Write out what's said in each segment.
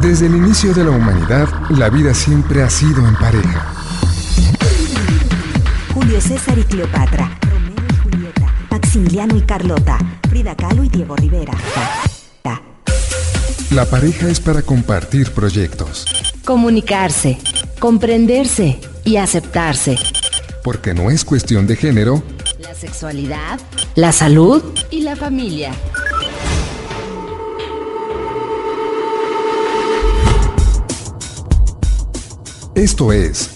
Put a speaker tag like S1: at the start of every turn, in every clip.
S1: Desde el inicio de la humanidad, la vida siempre ha sido en pareja.
S2: Julio César y Cleopatra. Romeo y Julieta. Maximiliano y Carlota. Frida Kahlo y Diego Rivera.
S1: La pareja es para compartir proyectos,
S3: Comunicarse, comprenderse y aceptarse.
S1: porque no es cuestión de género,
S3: La sexualidad, la salud y la familia.
S1: Esto es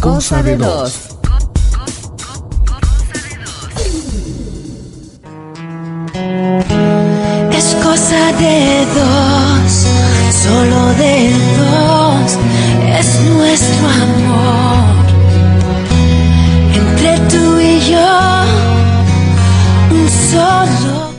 S3: Cosa de dos.
S4: Es cosa de dos, solo de dos, es nuestro amor. Entre tú y yo, un solo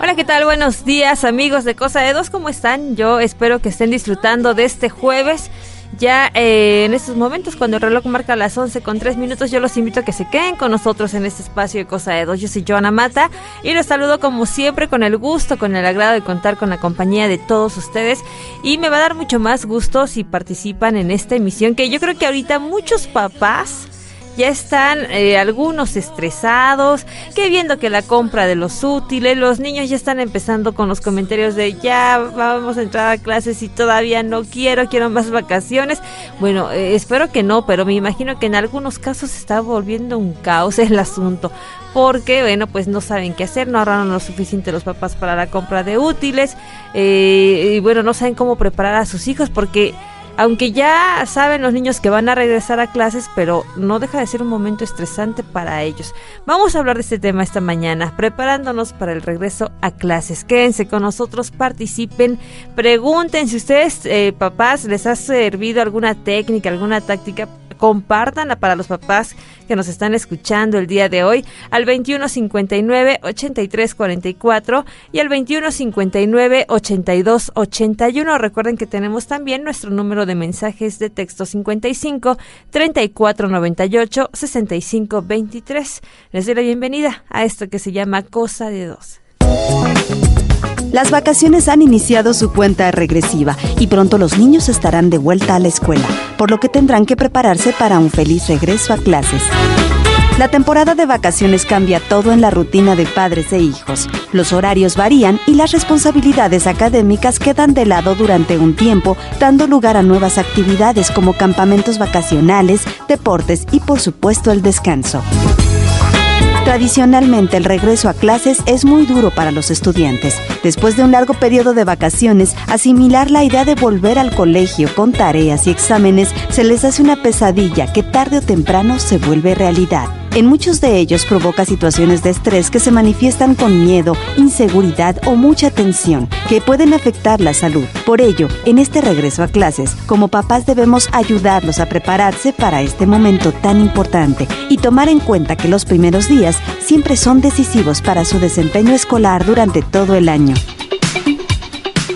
S5: Hola, ¿qué tal? Buenos días, amigos de Cosa de Dos, ¿cómo están? Yo espero que estén disfrutando de este jueves. Ya eh, en estos momentos, cuando el reloj marca las 11 con 3 minutos, yo los invito a que se queden con nosotros en este espacio de Cosa de Dos. Yo soy Joana Mata y los saludo como siempre con el gusto, con el agrado de contar con la compañía de todos ustedes. Y me va a dar mucho más gusto si participan en esta emisión, que yo creo que ahorita muchos papás ya están eh, algunos estresados, que viendo que la compra de los útiles, los niños ya están empezando con los comentarios de ya vamos a entrar a clases y todavía no quiero, quiero más vacaciones. Bueno, eh, espero que no, pero me imagino que en algunos casos está volviendo un caos el asunto. Porque, bueno, pues no saben qué hacer, no ahorraron lo suficiente los papás para la compra de útiles, eh, y bueno, no saben cómo preparar a sus hijos porque aunque ya saben los niños que van a regresar a clases, pero no deja de ser un momento estresante para ellos. Vamos a hablar de este tema esta mañana, preparándonos para el regreso a clases. Quédense con nosotros, participen, pregunten si ustedes, eh, papás, les ha servido alguna técnica, alguna táctica compártanla para los papás que nos están escuchando el día de hoy al 2159 8344 y al 2159 8281. Recuerden que tenemos también nuestro número de mensajes de texto 55 3498 6523. Les doy la bienvenida a esto que se llama Cosa de Dos.
S2: Las vacaciones han iniciado su cuenta regresiva y pronto los niños estarán de vuelta a la escuela, por lo que tendrán que prepararse para un feliz regreso a clases. La temporada de vacaciones cambia todo en la rutina de padres e hijos. Los horarios varían y las responsabilidades académicas quedan de lado durante un tiempo, dando lugar a nuevas actividades como campamentos vacacionales, deportes y por supuesto el descanso. Tradicionalmente el regreso a clases es muy duro para los estudiantes. Después de un largo periodo de vacaciones, asimilar la idea de volver al colegio con tareas y exámenes se les hace una pesadilla que tarde o temprano se vuelve realidad. En muchos de ellos provoca situaciones de estrés que se manifiestan con miedo, inseguridad o mucha tensión, que pueden afectar la salud. Por ello, en este regreso a clases, como papás debemos ayudarlos a prepararse para este momento tan importante y tomar en cuenta que los primeros días siempre son decisivos para su desempeño escolar durante todo el año.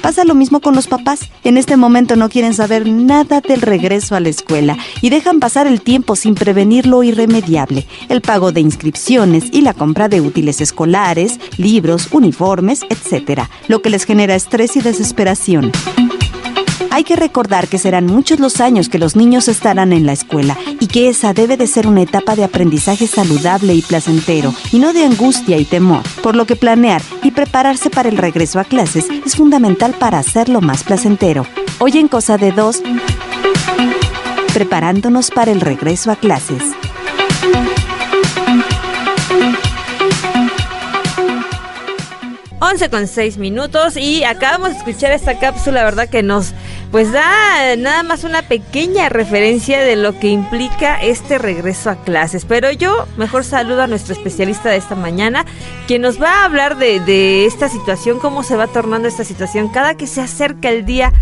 S2: Pasa lo mismo con los papás. En este momento no quieren saber nada del regreso a la escuela y dejan pasar el tiempo sin prevenir lo irremediable, el pago de inscripciones y la compra de útiles escolares, libros, uniformes, etc., lo que les genera estrés y desesperación. Hay que recordar que serán muchos los años que los niños estarán en la escuela y que esa debe de ser una etapa de aprendizaje saludable y placentero y no de angustia y temor, por lo que planear y prepararse para el regreso a clases es fundamental para hacerlo más placentero. Hoy en Cosa de Dos, preparándonos para el regreso a clases.
S5: 11 con 6 minutos y acabamos de escuchar esta cápsula, ¿verdad? Que nos pues da nada más una pequeña referencia de lo que implica este regreso a clases. Pero yo mejor saludo a nuestro especialista de esta mañana, quien nos va a hablar de, de esta situación, cómo se va tornando esta situación cada que se acerca el día,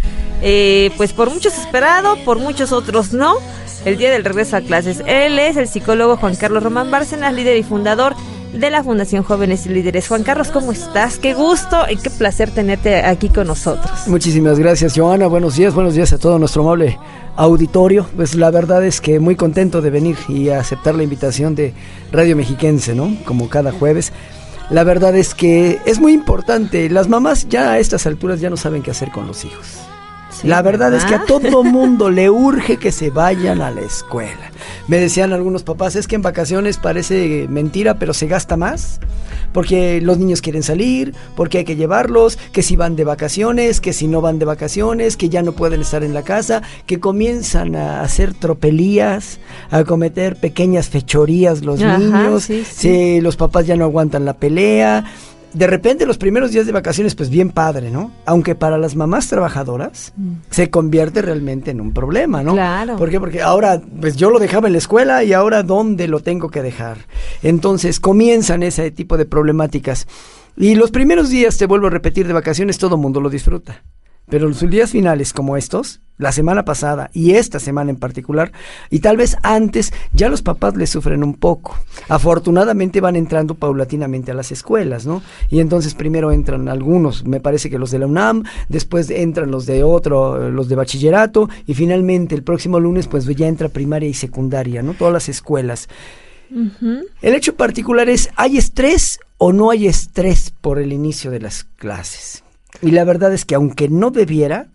S5: eh, pues por muchos esperado, por muchos otros no el día del regreso a clases. Él es el psicólogo Juan Carlos Román Bárcenas, líder y fundador de la Fundación Jóvenes y Líderes. Juan Carlos, ¿cómo estás? Qué gusto y qué placer tenerte aquí con nosotros.
S6: Muchísimas gracias, Joana. Buenos días, buenos días a todo nuestro amable auditorio. Pues la verdad es que muy contento de venir y aceptar la invitación de Radio Mexiquense, ¿no? Como cada jueves. La verdad es que es muy importante. Las mamás ya a estas alturas ya no saben qué hacer con los hijos la verdad es que a todo mundo le urge que se vayan a la escuela. Me decían algunos papás, es que en vacaciones parece mentira, pero se gasta más, porque los niños quieren salir, porque hay que llevarlos, que si van de vacaciones, que si no van de vacaciones, que ya no pueden estar en la casa, que comienzan a hacer tropelías, a cometer pequeñas fechorías los niños, sí, los papás ya no aguantan la pelea de repente los primeros días de vacaciones, pues bien padre, ¿no? Aunque para las mamás trabajadoras mm. se convierte realmente en un problema, ¿no?
S5: Claro.
S6: ¿Por qué? Porque ahora, pues yo lo dejaba en la escuela y ahora ¿dónde lo tengo que dejar? Entonces comienzan ese tipo de problemáticas. Y los primeros días, te vuelvo a repetir, de vacaciones todo el mundo lo disfruta. Pero los días finales como estos, la semana pasada y esta semana en particular, y tal vez antes, ya los papás le sufren un poco. Afortunadamente van entrando paulatinamente a las escuelas, ¿no? Y entonces primero entran algunos, me parece que los de la UNAM, después entran los de otro, los de bachillerato, y finalmente el próximo lunes pues ya entra primaria y secundaria, ¿no? Todas las escuelas. El hecho particular es, ¿hay estrés o no hay estrés por el inicio de las clases? Y la verdad es que aunque no debiera,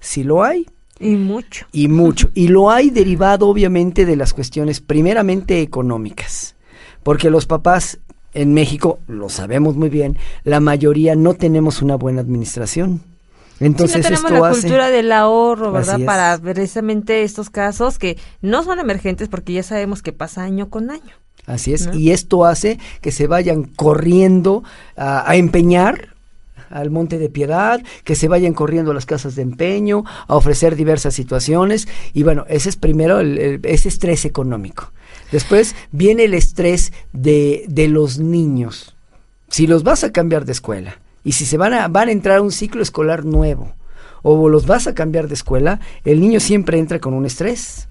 S6: si lo hay.
S5: Y mucho.
S6: Y mucho. Y lo hay derivado obviamente de las cuestiones primeramente económicas. Porque los papás en México, lo sabemos muy bien, la mayoría no tenemos una buena administración. Entonces
S5: sí, no tenemos la cultura del ahorro, ¿verdad? Para precisamente estos casos que no son emergentes porque ya sabemos que pasa año con año.
S6: Así es, y esto hace que se vayan corriendo a empeñar al Monte de Piedad, que se vayan corriendo a las casas de empeño, a ofrecer diversas situaciones. Y bueno, ese es primero el, ese estrés económico. Después viene el estrés de, de los niños. Si los vas a cambiar de escuela y si se van a, van a entrar a un ciclo escolar nuevo o los vas a cambiar de escuela, el niño siempre entra con un estrés.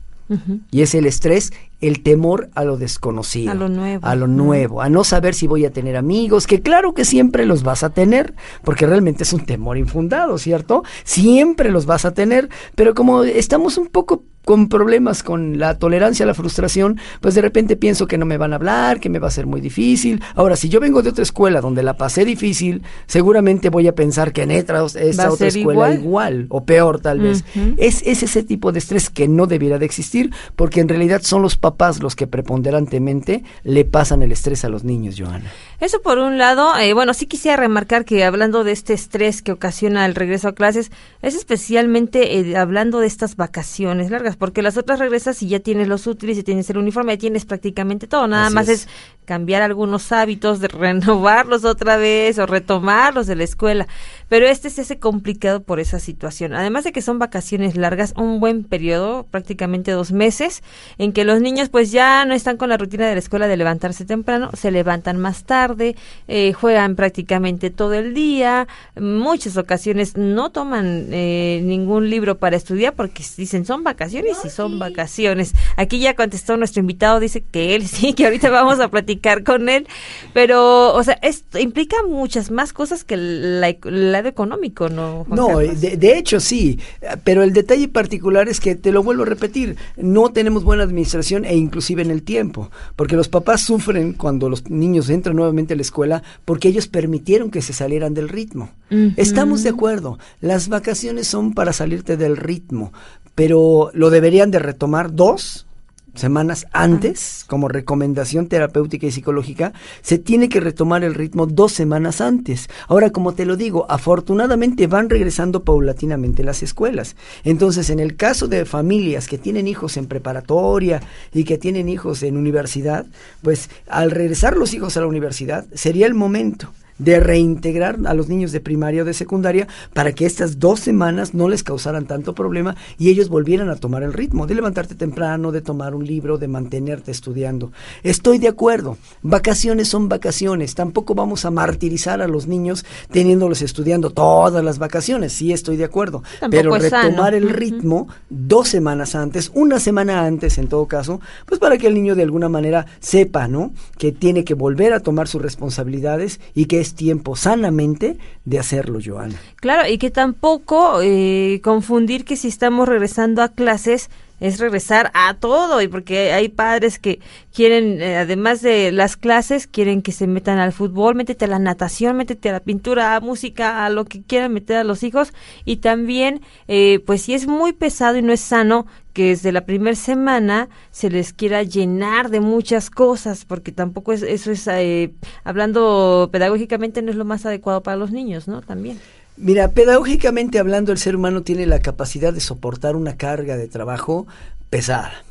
S6: Y es el estrés el temor a lo desconocido,
S5: a lo nuevo,
S6: a lo nuevo, a no saber si voy a tener amigos, que claro que siempre los vas a tener, porque realmente es un temor infundado, ¿cierto? Siempre los vas a tener, pero como estamos un poco con problemas con la tolerancia a la frustración, pues de repente pienso que no me van a hablar, que me va a ser muy difícil. Ahora, si yo vengo de otra escuela donde la pasé difícil, seguramente voy a pensar que en esta, otra escuela igual? o peor tal vez. es, es ese tipo de estrés que no debiera de existir, porque en realidad son los papás los que preponderantemente le pasan el estrés a los niños, Joana.
S5: Eso por un lado, eh, bueno, sí quisiera remarcar que hablando de este estrés que ocasiona el regreso a clases, es especialmente eh, hablando de estas vacaciones largas, porque las otras regresas y ya tienes los útiles, y tienes el uniforme, ya tienes prácticamente todo, nada más es. Cambiar algunos hábitos, de renovarlos otra vez o retomarlos de la escuela, pero este es ese complicado por esa situación. Además de que son vacaciones largas, un buen periodo, prácticamente dos meses, en que los niños pues ya no están con la rutina de la escuela de levantarse temprano, se levantan más tarde, eh, juegan prácticamente todo el día, muchas ocasiones no toman eh, ningún libro para estudiar porque dicen son vacaciones y son vacaciones. Aquí ya contestó nuestro invitado, dice que él sí, que ahorita vamos a platicar con él, pero o sea, esto implica muchas más cosas que la, la económico, ¿no?
S6: no, de, hecho sí, pero el detalle particular es que, te lo vuelvo a repetir, no tenemos buena administración e inclusive en el tiempo, porque los papás sufren cuando los niños entran nuevamente a la escuela porque ellos permitieron que se salieran del ritmo. Estamos de acuerdo, las vacaciones son para salirte del ritmo, pero lo deberían de retomar dos semanas antes, como recomendación terapéutica y psicológica, se tiene que retomar el ritmo dos semanas antes. Ahora, como te lo digo, afortunadamente van regresando paulatinamente las escuelas. Entonces, en el caso de familias que tienen hijos en preparatoria y que tienen hijos en universidad, pues al regresar los hijos a la universidad sería el momento de reintegrar a los niños de primaria o de secundaria para que estas dos semanas no les causaran tanto problema y ellos volvieran a tomar el ritmo de levantarte temprano, de tomar un libro, de mantenerte estudiando. Estoy de acuerdo, vacaciones son vacaciones, tampoco vamos a martirizar a los niños teniéndolos estudiando todas las vacaciones, sí estoy de acuerdo, pero retomar el ritmo dos semanas antes, una semana antes en todo caso, pues para que el niño de alguna manera sepa, ¿no? Que tiene que volver a tomar sus responsabilidades y que es tiempo sanamente de hacerlo, Joana.
S5: Claro, y que tampoco eh, confundir que si estamos regresando a clases es regresar a todo y porque hay padres que quieren eh, además de las clases quieren que se metan al fútbol métete a la natación métete a la pintura a música a lo que quieran meter a los hijos. Y también eh, pues si es muy pesado y no es sano que desde la primera semana se les quiera llenar de muchas cosas porque tampoco es eso es eh, hablando pedagógicamente no es lo más adecuado para los niños no también
S6: Mira, pedagógicamente hablando, el ser humano tiene la capacidad de soportar una carga de trabajo pesada.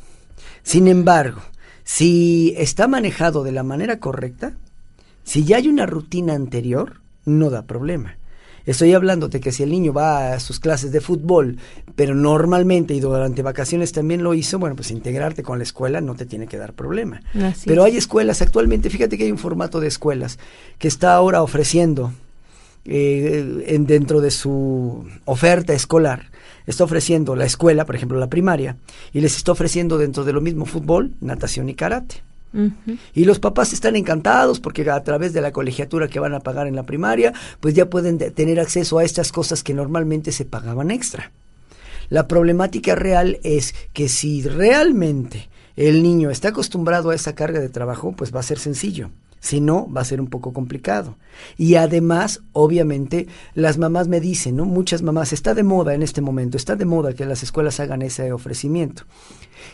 S6: Sin embargo, si está manejado de la manera correcta, si ya hay una rutina anterior, no da problema. Estoy hablando de que si el niño va a sus clases de fútbol, pero normalmente y durante vacaciones también lo hizo, bueno, pues integrarte con la escuela no te tiene que dar problema. pero hay escuelas actualmente, fíjate que hay un formato de escuelas que está ahora ofreciendo eh, en, dentro de su oferta escolar, está ofreciendo la escuela, por ejemplo la primaria, y les está ofreciendo dentro de lo mismo fútbol, natación y karate. Y los papás están encantados porque a través de la colegiatura que van a pagar en la primaria, pues ya pueden tener acceso a estas cosas que normalmente se pagaban extra. La problemática real es que si realmente el niño está acostumbrado a esa carga de trabajo, pues va a ser sencillo. Si no, va a ser un poco complicado. Y además, obviamente, las mamás me dicen, ¿no? Muchas mamás, está de moda en este momento, está de moda que las escuelas hagan ese ofrecimiento.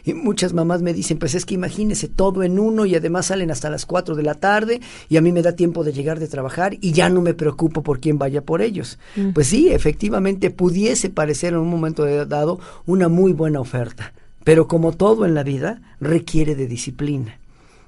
S6: Y muchas mamás me dicen, pues es que imagínese todo en uno y además salen hasta las 4 de la tarde y a mí me da tiempo de llegar de trabajar y ya no me preocupo por quién vaya por ellos. Pues sí, efectivamente pudiese parecer en un momento dado una muy buena oferta, pero como todo en la vida requiere de disciplina.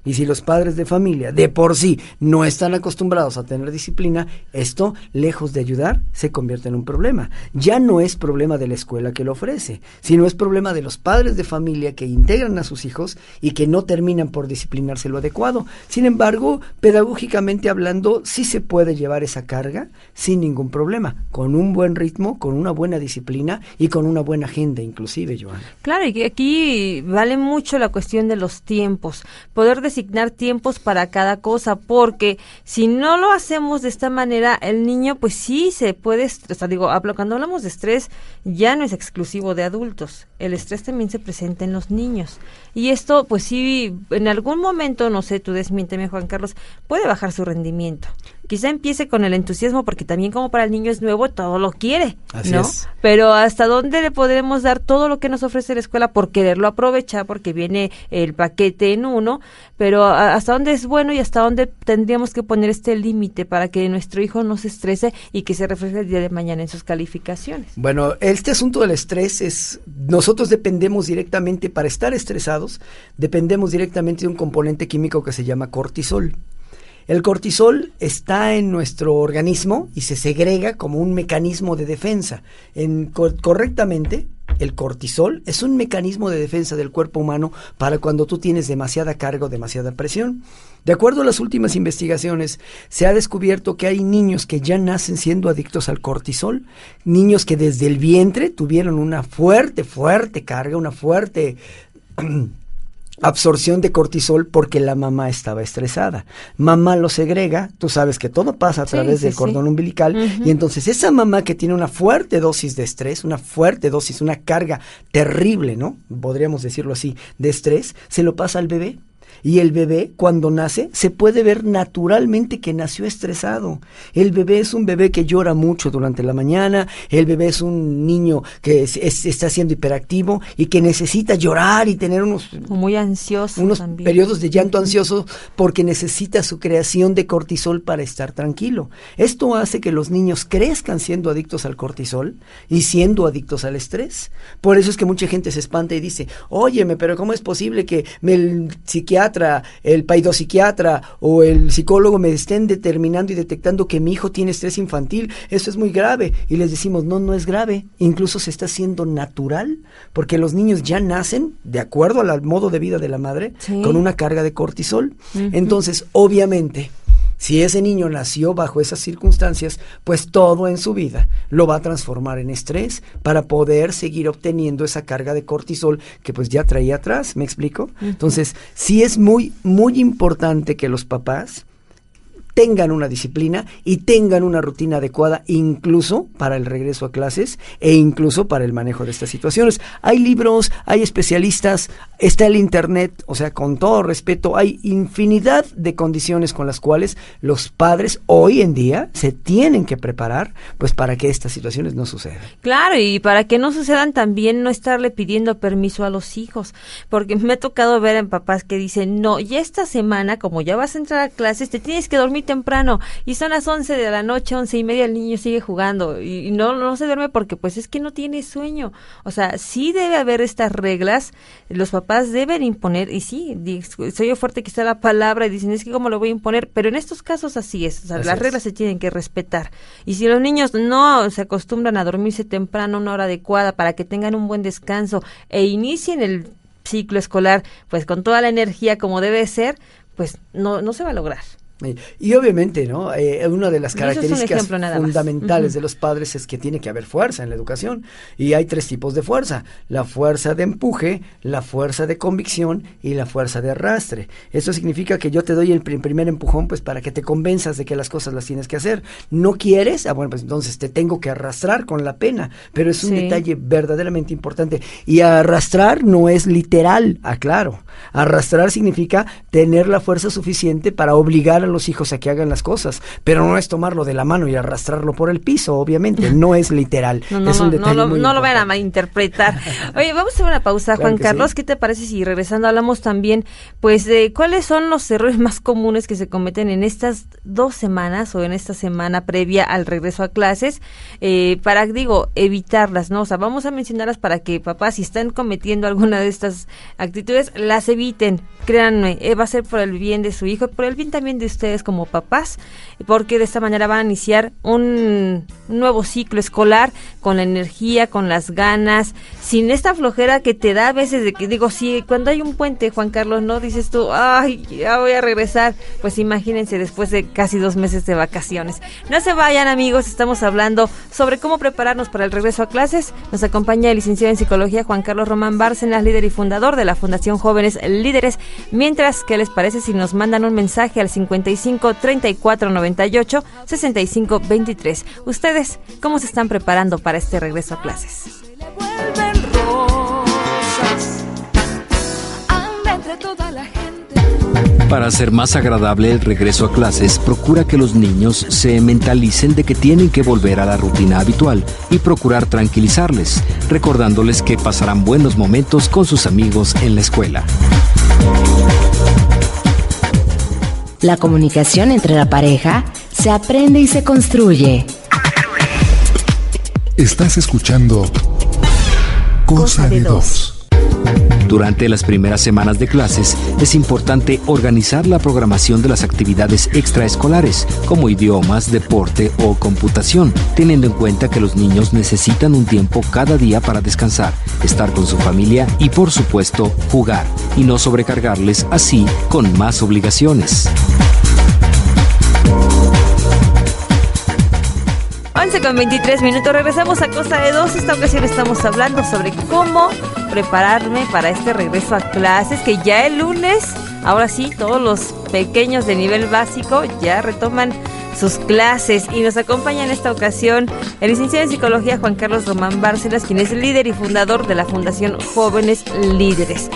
S6: Y si los padres de familia de por sí no están acostumbrados a tener disciplina, esto, lejos de ayudar, se convierte en un problema. Ya no es problema de la escuela que lo ofrece, sino es problema de los padres de familia que integran a sus hijos y que no terminan por disciplinarse lo adecuado. Sin embargo, pedagógicamente hablando, sí se puede llevar esa carga sin ningún problema, con un buen ritmo, con una buena disciplina y con una buena agenda inclusive, Joana.
S5: Claro, y aquí vale mucho la cuestión de los tiempos. Poder designar tiempos para cada cosa, porque si no lo hacemos de esta manera, el niño pues sí se puede estresar. Digo, cuando hablamos de estrés, ya no es exclusivo de adultos. El estrés también se presenta en los niños. Y esto, pues sí, en algún momento, no sé, tú desmiénteme, Juan Carlos, puede bajar su rendimiento quizá empiece con el entusiasmo porque también como para el niño es nuevo, todo lo quiere, ¿no? Pero hasta dónde le podremos dar todo lo que nos ofrece la escuela por quererlo aprovechar porque viene el paquete en uno, pero hasta dónde es bueno y hasta dónde tendríamos que poner este límite para que nuestro hijo no se estrese y que se refleje el día de mañana en sus calificaciones.
S6: Bueno, este asunto del estrés es nosotros dependemos directamente para estar estresados, dependemos directamente de un componente químico que se llama cortisol. El cortisol está en nuestro organismo y se segrega como un mecanismo de defensa. En, correctamente, el cortisol es un mecanismo de defensa del cuerpo humano para cuando tú tienes demasiada carga o demasiada presión. De acuerdo a las últimas investigaciones, se ha descubierto que hay niños que ya nacen siendo adictos al cortisol, niños que desde el vientre tuvieron una fuerte, fuerte carga, una fuerte absorción de cortisol porque la mamá estaba estresada. Mamá lo segrega, tú sabes que todo pasa a través del cordón umbilical y entonces esa mamá que tiene una fuerte dosis de estrés, una fuerte dosis, una carga terrible, ¿no? Podríamos decirlo así, de estrés, se lo pasa al bebé y el bebé, cuando nace, se puede ver naturalmente que nació estresado. El bebé es un bebé que llora mucho durante la mañana, el bebé es un niño que está siendo hiperactivo y que necesita llorar y tener unos...
S5: Muy ansioso.
S6: Unos periodos de llanto ansioso porque necesita su creación de cortisol para estar tranquilo. Esto hace que los niños crezcan siendo adictos al cortisol y siendo adictos al estrés. Por eso es que mucha gente se espanta y dice, óyeme, pero ¿cómo es posible que el psiquiatra psiquiatra, el paidopsiquiatra o el psicólogo me estén determinando y detectando que mi hijo tiene estrés infantil, eso es muy grave. Y les decimos, no, no es grave, incluso se está haciendo natural, porque los niños ya nacen, de acuerdo al modo de vida de la madre, con una carga de cortisol. Entonces, obviamente, si ese niño nació bajo esas circunstancias, pues todo en su vida lo va a transformar en estrés para poder seguir obteniendo esa carga de cortisol que pues ya traía atrás, ¿me explico? Entonces, sí es muy, muy importante que los papás tengan una disciplina y tengan una rutina adecuada incluso para el regreso a clases e incluso para el manejo de estas situaciones. Hay libros, hay especialistas, está el Internet, o sea, con todo respeto, hay infinidad de condiciones con las cuales los padres hoy en día se tienen que preparar pues para que estas situaciones no sucedan.
S5: Claro, y para que no sucedan también no estarle pidiendo permiso a los hijos, porque me ha tocado ver en papás que dicen, no, ya esta semana, como ya vas a entrar a clases, te tienes que dormir temprano y son las 11 de la noche, once y media, el niño sigue jugando y no, no se duerme porque pues es que no tiene sueño. O sea, sí debe haber estas reglas, los papás deben imponer, y sí, soy fuerte que está la palabra y dicen, es que cómo lo voy a imponer, pero en estos casos así es, o sea, las reglas se tienen que respetar. Y si los niños no se acostumbran a dormirse temprano, una hora adecuada, para que tengan un buen descanso e inicien el ciclo escolar pues con toda la energía como debe ser, pues no, no se va a lograr.
S6: Y, obviamente, ¿no? Eh, una de las características fundamentales de los padres es que tiene que haber fuerza en la educación. Y hay tres tipos de fuerza. La fuerza de empuje, la fuerza de convicción y la fuerza de arrastre. Eso significa que yo te doy el primer empujón pues para que te convenzas de que las cosas las tienes que hacer. ¿No quieres? Ah, bueno, pues entonces te tengo que arrastrar con la pena. Pero es un detalle verdaderamente importante. Y arrastrar no es literal, aclaro. Arrastrar significa tener la fuerza suficiente para obligar a los hijos a que hagan las cosas, pero no es tomarlo de la mano y arrastrarlo por el piso, obviamente, no es literal.
S5: No, no,
S6: es un
S5: no, no lo vayan a malinterpretar. Oye, vamos a hacer una pausa, Juan Carlos, ¿qué te parece si regresando hablamos también, pues, de cuáles son los errores más comunes que se cometen en estas dos semanas o en esta semana previa al regreso a clases, eh, para, digo, evitarlas, ¿no? O sea, vamos a mencionarlas para que papás, si están cometiendo alguna de estas actitudes, las eviten. Créanme, eh, va a ser por el bien de su hijo, por el bien también de usted ustedes como papás, porque de esta manera van a iniciar un nuevo ciclo escolar con la energía, con las ganas, sin esta flojera que te da a veces de que digo, sí, cuando hay un puente, Juan Carlos, no dices tú, ay, ya voy a regresar, pues imagínense después de casi dos meses de vacaciones. No se vayan amigos, estamos hablando sobre cómo prepararnos para el regreso a clases. Nos acompaña el licenciado en psicología Juan Carlos Román Bárcenas, líder y fundador de la Fundación Jóvenes Líderes. Mientras, ¿qué les parece si nos mandan un mensaje al 50 55 34 98 65 23. ¿Ustedes cómo se están preparando para este regreso a clases?
S7: Para hacer más agradable el regreso a clases, procura que los niños se mentalicen de que tienen que volver a la rutina habitual y procurar tranquilizarles, recordándoles que pasarán buenos momentos con sus amigos en la escuela.
S3: La comunicación entre la pareja se aprende y se construye.
S1: Estás escuchando Cosa de Dos.
S7: Durante las primeras semanas de clases es importante organizar la programación de las actividades extraescolares, como idiomas, deporte o computación, teniendo en cuenta que los niños necesitan un tiempo cada día para descansar, estar con su familia y por supuesto jugar, y no sobrecargarles así con más obligaciones.
S5: 11 con 23 minutos, regresamos a Cosa de Dos. Esta ocasión estamos hablando sobre cómo prepararme para este regreso a clases, que ya el lunes, ahora sí, todos los pequeños de nivel básico ya retoman sus clases y nos acompaña en esta ocasión el licenciado en psicología Juan Carlos Román Bárcenas, quien es líder y fundador de la Fundación Jóvenes Líderes.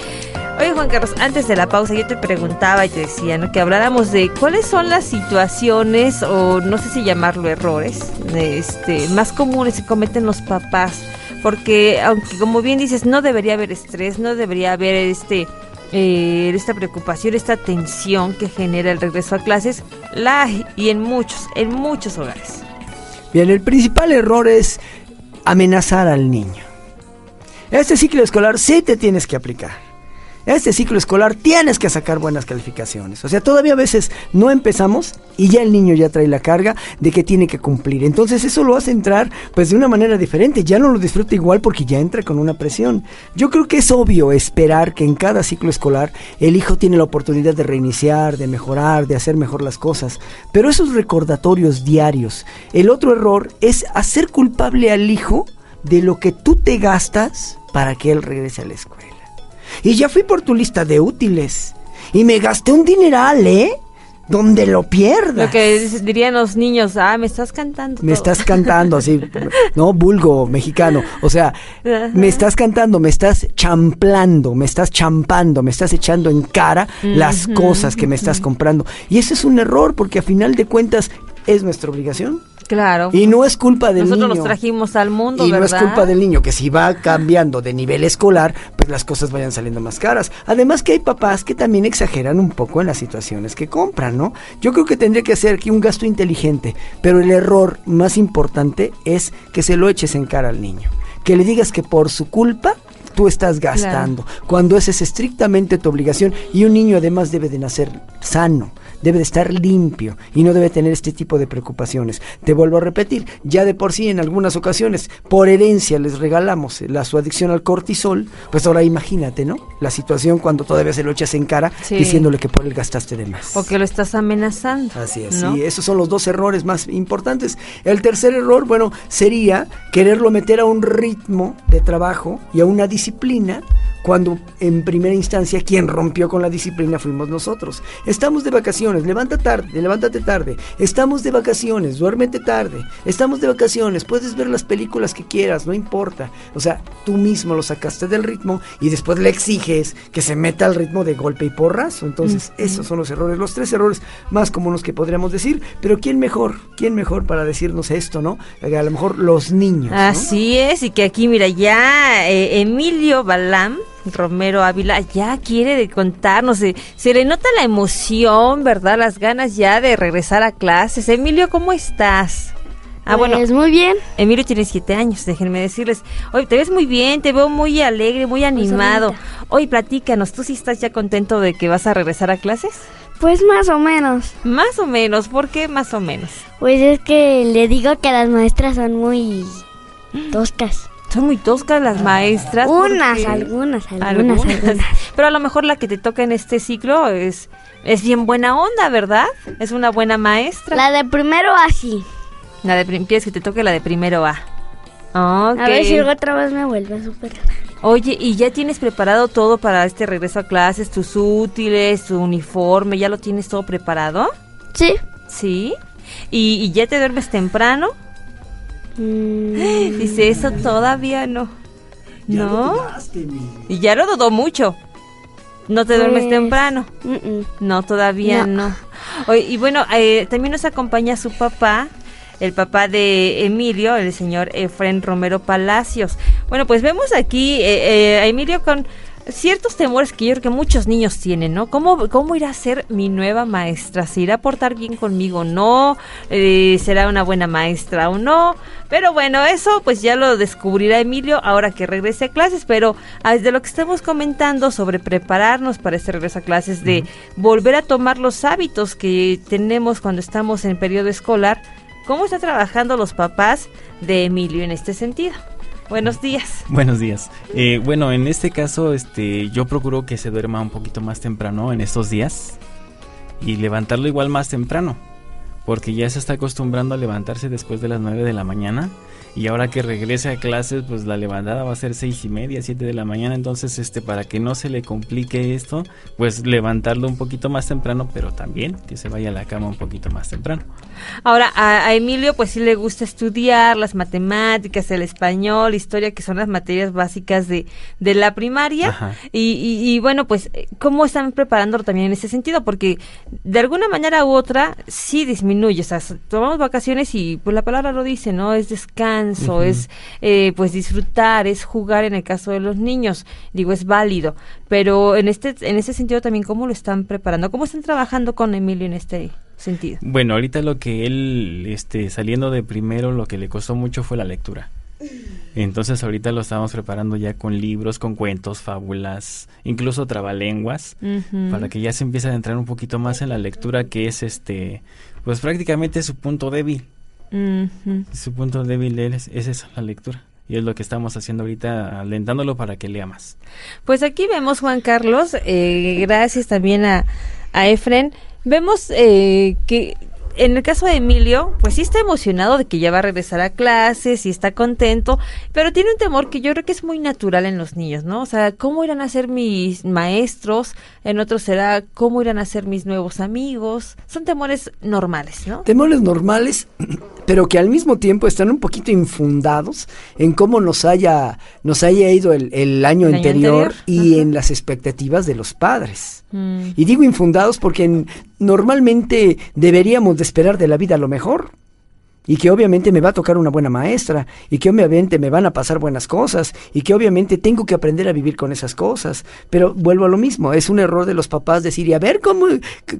S5: Oye Juan Carlos, antes de la pausa yo te preguntaba y te decía ¿no? que habláramos de cuáles son las situaciones o no sé si llamarlo errores este, más comunes que cometen los papás. Porque aunque como bien dices, no debería haber estrés, no debería haber este eh, esta preocupación, esta tensión que genera el regreso a clases, la y en muchos, en muchos hogares.
S6: Bien, el principal error es amenazar al niño. Este ciclo escolar sí te tienes que aplicar este ciclo escolar tienes que sacar buenas calificaciones. O sea, todavía a veces no empezamos y ya el niño ya trae la carga de que tiene que cumplir. Entonces eso lo hace entrar pues de una manera diferente, ya no lo disfruta igual porque ya entra con una presión. Yo creo que es obvio esperar que en cada ciclo escolar el hijo tiene la oportunidad de reiniciar, de mejorar, de hacer mejor las cosas, pero esos recordatorios diarios. El otro error es hacer culpable al hijo de lo que tú te gastas para que él regrese a la escuela. Y ya fui por tu lista de útiles. Y me gasté un dineral, ¿eh? Donde lo pierdas.
S5: Lo que dirían los niños, ah, me estás cantando.
S6: Me estás cantando, así, ¿no? Vulgo mexicano. O sea, me estás cantando, me estás champlando, me estás champando, me estás echando en cara las cosas que me estás comprando. Y ese es un error porque a final de cuentas es nuestra obligación.
S5: Claro.
S6: Y no es culpa del
S5: Nosotros
S6: niño.
S5: los trajimos al mundo,
S6: y
S5: ¿verdad?
S6: no es culpa del niño, que si va cambiando de nivel escolar, pues las cosas vayan saliendo más caras. Además que hay papás que también exageran un poco en las situaciones que compran, ¿no? Yo creo que tendría que hacer aquí un gasto inteligente, pero el error más importante es que se lo eches en cara al niño. Que le digas que por su culpa tú estás gastando, cuando esa es estrictamente tu obligación y un niño además debe de nacer sano debe de estar limpio y no debe tener este tipo de preocupaciones. Te vuelvo a repetir, ya de por sí en algunas ocasiones por herencia les regalamos la su adicción al cortisol, pues ahora imagínate, ¿no? La situación cuando todavía se lo echas en cara
S5: Sí.
S6: diciéndole que por él gastaste de más.
S5: O que lo estás amenazando.
S6: Así es,
S5: ¿no?
S6: sí, esos son los dos errores más importantes. El tercer error, bueno, sería quererlo meter a un ritmo de trabajo y a una disciplina cuando en primera instancia quien rompió con la disciplina fuimos nosotros. Estamos de vacaciones, levanta tarde, levántate tarde. Estamos de vacaciones, duérmete tarde. Estamos de vacaciones, puedes ver las películas que quieras, no importa. O sea, tú mismo lo sacaste del ritmo y después le exiges que se meta al ritmo de golpe y porrazo. Entonces, esos son los errores, los tres errores más comunes que podríamos decir. Pero ¿quién mejor? ¿Quién mejor para decirnos esto, no? A lo mejor los niños. ¿no?
S5: Así es, y que aquí, mira, ya eh, Emilio Balam Romero Ávila ya quiere de contarnos, se, se le nota la emoción, ¿verdad? Las ganas ya de regresar a clases. Emilio, ¿cómo estás? Ah, bueno,
S8: Pues muy bien.
S5: Emilio tiene siete años, déjenme decirles. Oye, te ves muy bien, te veo muy alegre, muy animado. Hoy platícanos, ¿tú sí estás ya contento de que vas a regresar a clases?
S8: Pues más o menos.
S5: Más o menos, ¿por qué más o menos?
S8: Pues es que le digo que las maestras son muy toscas.
S5: Son muy toscas las maestras.
S8: Unas, algunas, algunas, algunas.
S5: Pero a lo mejor la que te toca en este ciclo es, es bien buena onda, ¿verdad? Es una buena maestra.
S8: La de primero así.
S5: La de quieres que te toque la de primero A.
S8: A ver si otra vez me vuelve a superar.
S5: Oye, ¿y ya tienes preparado todo para este regreso a clases? ¿Tus útiles, tu uniforme? ¿Ya lo tienes todo preparado?
S8: Sí.
S5: ¿Sí? ¿Y, y ya te duermes temprano?
S8: Mm,
S5: Dice, eso todavía no. ¿No? Y ya lo dudó mucho. ¿No te duermes
S8: Pues,
S5: temprano?
S8: mm, mm.
S5: No, todavía no.
S8: No.
S5: Y bueno, eh, también nos acompaña su papá, el papá de Emilio, el señor Efren Romero Palacios. Bueno, pues vemos aquí eh, eh, a Emilio con ciertos temores que yo creo que muchos niños tienen, ¿no? ¿Cómo, cómo irá a ser mi nueva maestra? ¿Se irá a portar bien conmigo o no? Eh, ¿Será una buena maestra o no? Pero bueno, eso pues ya lo descubrirá Emilio ahora que regrese a clases, pero ah, desde lo que estamos comentando sobre prepararnos para este regreso a clases, de volver a tomar los hábitos que tenemos cuando estamos en periodo escolar, ¿cómo están trabajando los papás de Emilio en este sentido? Buenos días.
S9: Buenos días. Eh, bueno, en este caso, este, yo procuro que se duerma un poquito más temprano en estos días y levantarlo igual más temprano, porque ya se está acostumbrando a levantarse después de las 9 de la mañana y ahora que regrese a clases, pues la levantada va a ser seis y media, 7 de la mañana, entonces, este, para que no se le complique esto, pues levantarlo un poquito más temprano, pero también que se vaya a la cama un poquito más temprano.
S5: Ahora, a, a Emilio pues sí le gusta estudiar las matemáticas, el español, historia, que son las materias básicas de, de la primaria. Y, y- y, bueno, pues, ¿cómo están preparándolo también en ese sentido? Porque de alguna manera u otra sí disminuye. O sea, tomamos vacaciones y pues la palabra lo dice, ¿no? Es descanso, es eh, pues disfrutar, es jugar en el caso de los niños. Digo, es válido. Pero en este, en ese sentido también, ¿cómo lo están preparando? ¿Cómo están trabajando con Emilio en este sentido?
S9: Bueno, ahorita lo que él, este, saliendo de primero, lo que le costó mucho fue la lectura. Entonces ahorita lo estamos preparando ya con libros, con cuentos, fábulas, incluso trabalenguas,
S5: Ujú.
S9: para que ya se empiece a entrar un poquito más en la lectura que es este, pues prácticamente su punto débil. Su punto débil es, es eso, la lectura. Y es lo que estamos haciendo ahorita, alentándolo para que lea más.
S5: Pues aquí vemos, Juan Carlos, eh, gracias también a, a Efren, vemos eh, que en el caso de Emilio, pues sí está emocionado de que ya va a regresar a clases y está contento, pero tiene un temor que yo creo que es muy natural en los niños, ¿no? O sea, ¿cómo irán a ser mis maestros? En otros será, ¿cómo irán a ser mis nuevos amigos? Son temores normales, ¿no?
S6: Temores normales, pero que al mismo tiempo están un poquito infundados en cómo nos haya, nos haya ido el, el año
S5: El año
S6: anterior,
S5: anterior,
S6: y
S5: ajá.
S6: en las expectativas de los padres.
S5: Mm.
S6: Y digo infundados porque en- normalmente deberíamos de esperar de la vida lo mejor. Y que obviamente me va a tocar una buena maestra, y que obviamente me van a pasar buenas cosas, y que obviamente tengo que aprender a vivir con esas cosas. Pero vuelvo a lo mismo, es un error de los papás decir, y a ver cómo,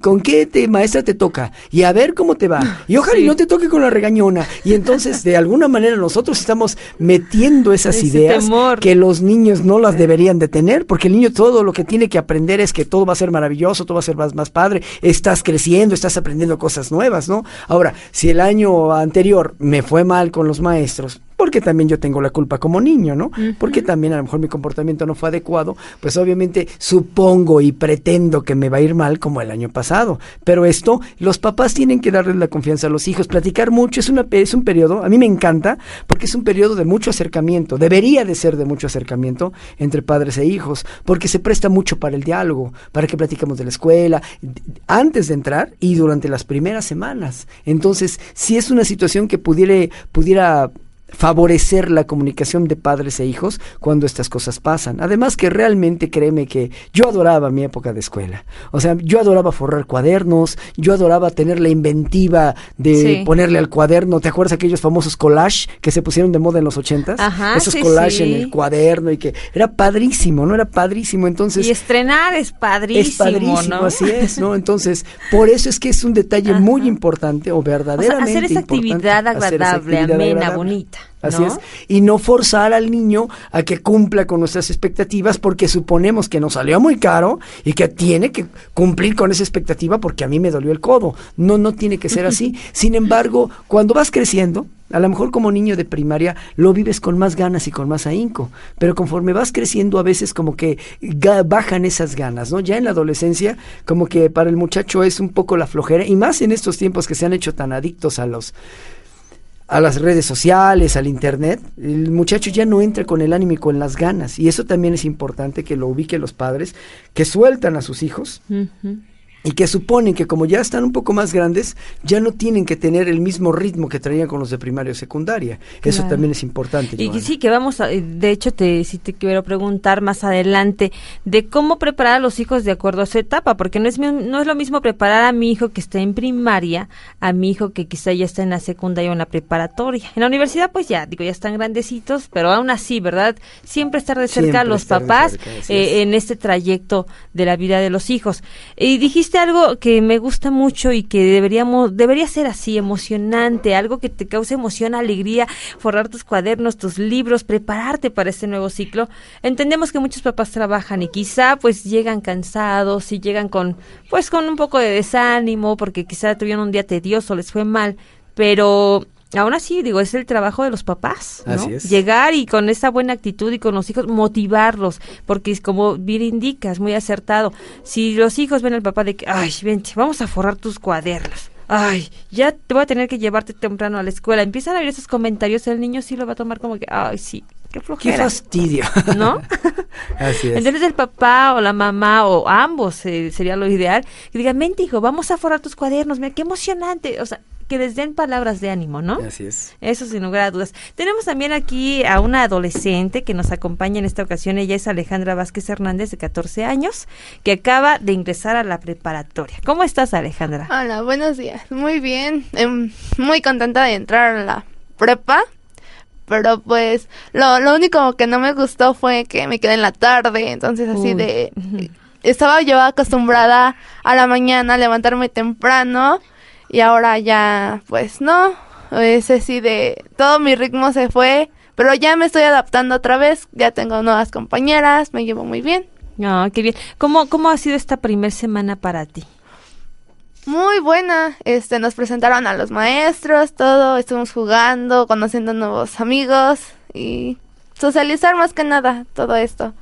S6: con qué te, maestra te toca, y a ver cómo te va, y ojalá y no te toque con la regañona. Y entonces, de alguna manera, nosotros estamos metiendo esas
S5: Ese
S6: ideas
S5: temor.
S6: que los niños no las deberían de tener, porque el niño todo lo que tiene que aprender es que todo va a ser maravilloso, todo va a ser más, más padre, estás creciendo, estás aprendiendo cosas nuevas, ¿no? Ahora, si el año anterior me fue mal con los maestros, porque también yo tengo la culpa como niño, ¿no? Porque también a lo mejor mi comportamiento no fue adecuado, pues obviamente supongo y pretendo que me va a ir mal como el año pasado. Pero esto, los papás tienen que darles la confianza a los hijos, platicar mucho, es, una, es un periodo, a mí me encanta, porque es un periodo de mucho acercamiento, debería de ser de mucho acercamiento entre padres e hijos, porque se presta mucho para el diálogo, para que platicamos de la escuela, antes de entrar y durante las primeras semanas. Entonces, si es una situación que pudiera, pudiera favorecer la comunicación de padres e hijos cuando estas cosas pasan. Además que realmente créeme que yo adoraba mi época de escuela. O sea, yo adoraba forrar cuadernos, yo adoraba tener la inventiva de
S5: Sí.
S6: ponerle al cuaderno, ¿te acuerdas aquellos famosos collage que se pusieron de moda en los ochentas?
S5: Ajá,
S6: Esos
S5: sí,
S6: collage en el cuaderno y que era padrísimo, ¿no? Era padrísimo. Entonces,
S5: y estrenar es padrísimo,
S6: es padrísimo,
S5: ¿no?
S6: así es, ¿no? Entonces, por eso es que es un detalle muy importante o
S5: O sea,
S6: verdaderamente
S5: hacer esa
S6: importante
S5: actividad
S6: hacer esa
S5: agradable,
S6: actividad
S5: amena,
S6: agradable.
S5: bonita.
S6: Así
S5: ¿no?
S6: es. Y no forzar al niño a que cumpla con nuestras expectativas porque suponemos que nos salió muy caro y que tiene que cumplir con esa expectativa porque a mí me dolió el codo. No, no tiene que ser así. Sin embargo, cuando vas creciendo, a lo mejor como niño de primaria lo vives con más ganas y con más ahínco, pero conforme vas creciendo a veces como que bajan esas ganas, ¿no? Ya en la adolescencia como que para el muchacho es un poco la flojera y más en estos tiempos que se han hecho tan adictos a los a las redes sociales, al internet, el muchacho ya no entra con el ánimo y con las ganas. Y eso también es importante que lo ubiquen los padres, que sueltan a sus hijos. Y que suponen que como ya están un poco más grandes, ya no tienen que tener el mismo ritmo que traían con los de primaria o secundaria. Eso
S5: Claro.
S6: también es importante.
S5: Y
S6: Joana.
S5: sí, que vamos a, eh, de hecho, te, sí te quiero preguntar más adelante de cómo preparar a los hijos de acuerdo a su etapa, porque no es, no es lo mismo preparar a mi hijo que está en primaria a mi hijo que quizá ya está en la secundaria o en la preparatoria. En la universidad, pues ya, digo, ya están grandecitos, pero aún así, ¿verdad? Siempre estar de cerca a los papás
S6: cerca,
S5: eh, en este trayecto de la vida de los hijos. Y dijiste algo que me gusta mucho y que deberíamos, debería ser así, emocionante, algo que te cause emoción, alegría, forrar tus cuadernos, tus libros, prepararte para este nuevo ciclo. Entendemos que muchos papás trabajan y quizá pues llegan cansados y llegan con pues con un poco de desánimo porque quizá tuvieron un día tedioso, les fue mal, pero Aún así, digo, es el trabajo de los papás, ¿no?
S6: Así es.
S5: Llegar y con esa buena actitud y con los hijos motivarlos, porque es como bien indicas, muy acertado. Si los hijos ven al papá de que, ay, vente, vamos a forrar tus cuadernos. Ay, ya te voy a tener que llevarte temprano a la escuela. Empiezan a ver esos comentarios, el niño sí lo va a tomar como que, ay, sí, qué
S6: Qué
S5: flojera.
S6: fastidio.
S5: ¿No?
S6: Así es.
S5: Entonces el papá o la mamá o ambos eh, sería lo ideal que digan, vente hijo, vamos a forrar tus cuadernos, mira qué emocionante, o sea, que les den palabras de ánimo, ¿no?
S6: Así es.
S5: Eso sin lugar a dudas. Tenemos también aquí a una adolescente que nos acompaña en esta ocasión. Ella es Alejandra Vázquez Hernández, de 14 años, que acaba de ingresar a la preparatoria. ¿Cómo estás, Alejandra?
S10: Hola, buenos días. Muy bien. Em, muy contenta de entrar a la prepa. Pero pues lo, lo único que no me gustó fue que me quedé en la tarde. Entonces así
S5: Uy,
S10: de... Estaba yo acostumbrada a la mañana a levantarme temprano. Y ahora ya pues no. Es así de... Todo mi ritmo se fue Pero ya me estoy adaptando otra vez, ya tengo nuevas compañeras, me llevo muy bien.
S5: Ah, qué bien. ¿Cómo, ¿Cómo ha sido esta primer semana para ti?
S10: Muy buena, este, nos presentaron a los maestros, todo, estuvimos jugando, conociendo nuevos amigos y socializar más que nada todo esto.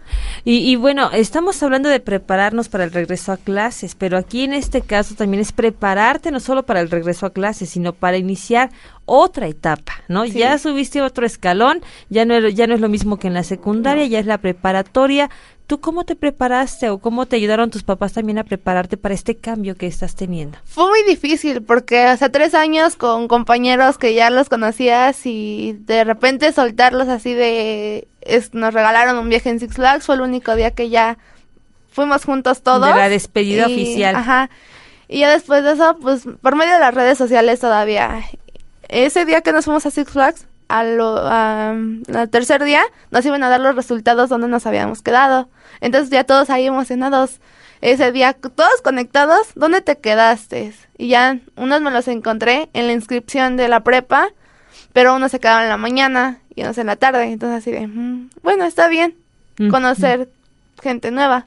S5: Y, y, bueno, estamos hablando de prepararnos para el regreso a clases, pero aquí en este caso también es prepararte no solo para el regreso a clases, sino para iniciar otra etapa, ¿no?
S10: Sí.
S5: Ya subiste otro escalón, ya no, ya no es lo mismo que en la secundaria, ya es la preparatoria. ¿Tú cómo te preparaste o cómo te ayudaron tus papás también a prepararte para este cambio que estás teniendo?
S10: Fue muy difícil porque hace tres años con compañeros que ya los conocías y de repente soltarlos así de... es- nos regalaron un viaje en Six Flags, fue el único día que ya fuimos juntos todos.
S5: De la despedida
S10: Y-
S5: oficial.
S10: Ajá. Y ya después de eso, pues por medio de las redes sociales todavía. Ese día que nos fuimos a Six Flags, a lo, a- al tercer día, nos iban a dar los resultados donde nos habíamos quedado. Entonces ya todos ahí emocionados. Ese día, todos conectados, ¿dónde te quedaste? Y ya unos me los encontré en la inscripción de la prepa, pero unos se quedaban en la mañana y unos en la tarde. Entonces así de, "Mm, bueno, está bien conocer gente nueva.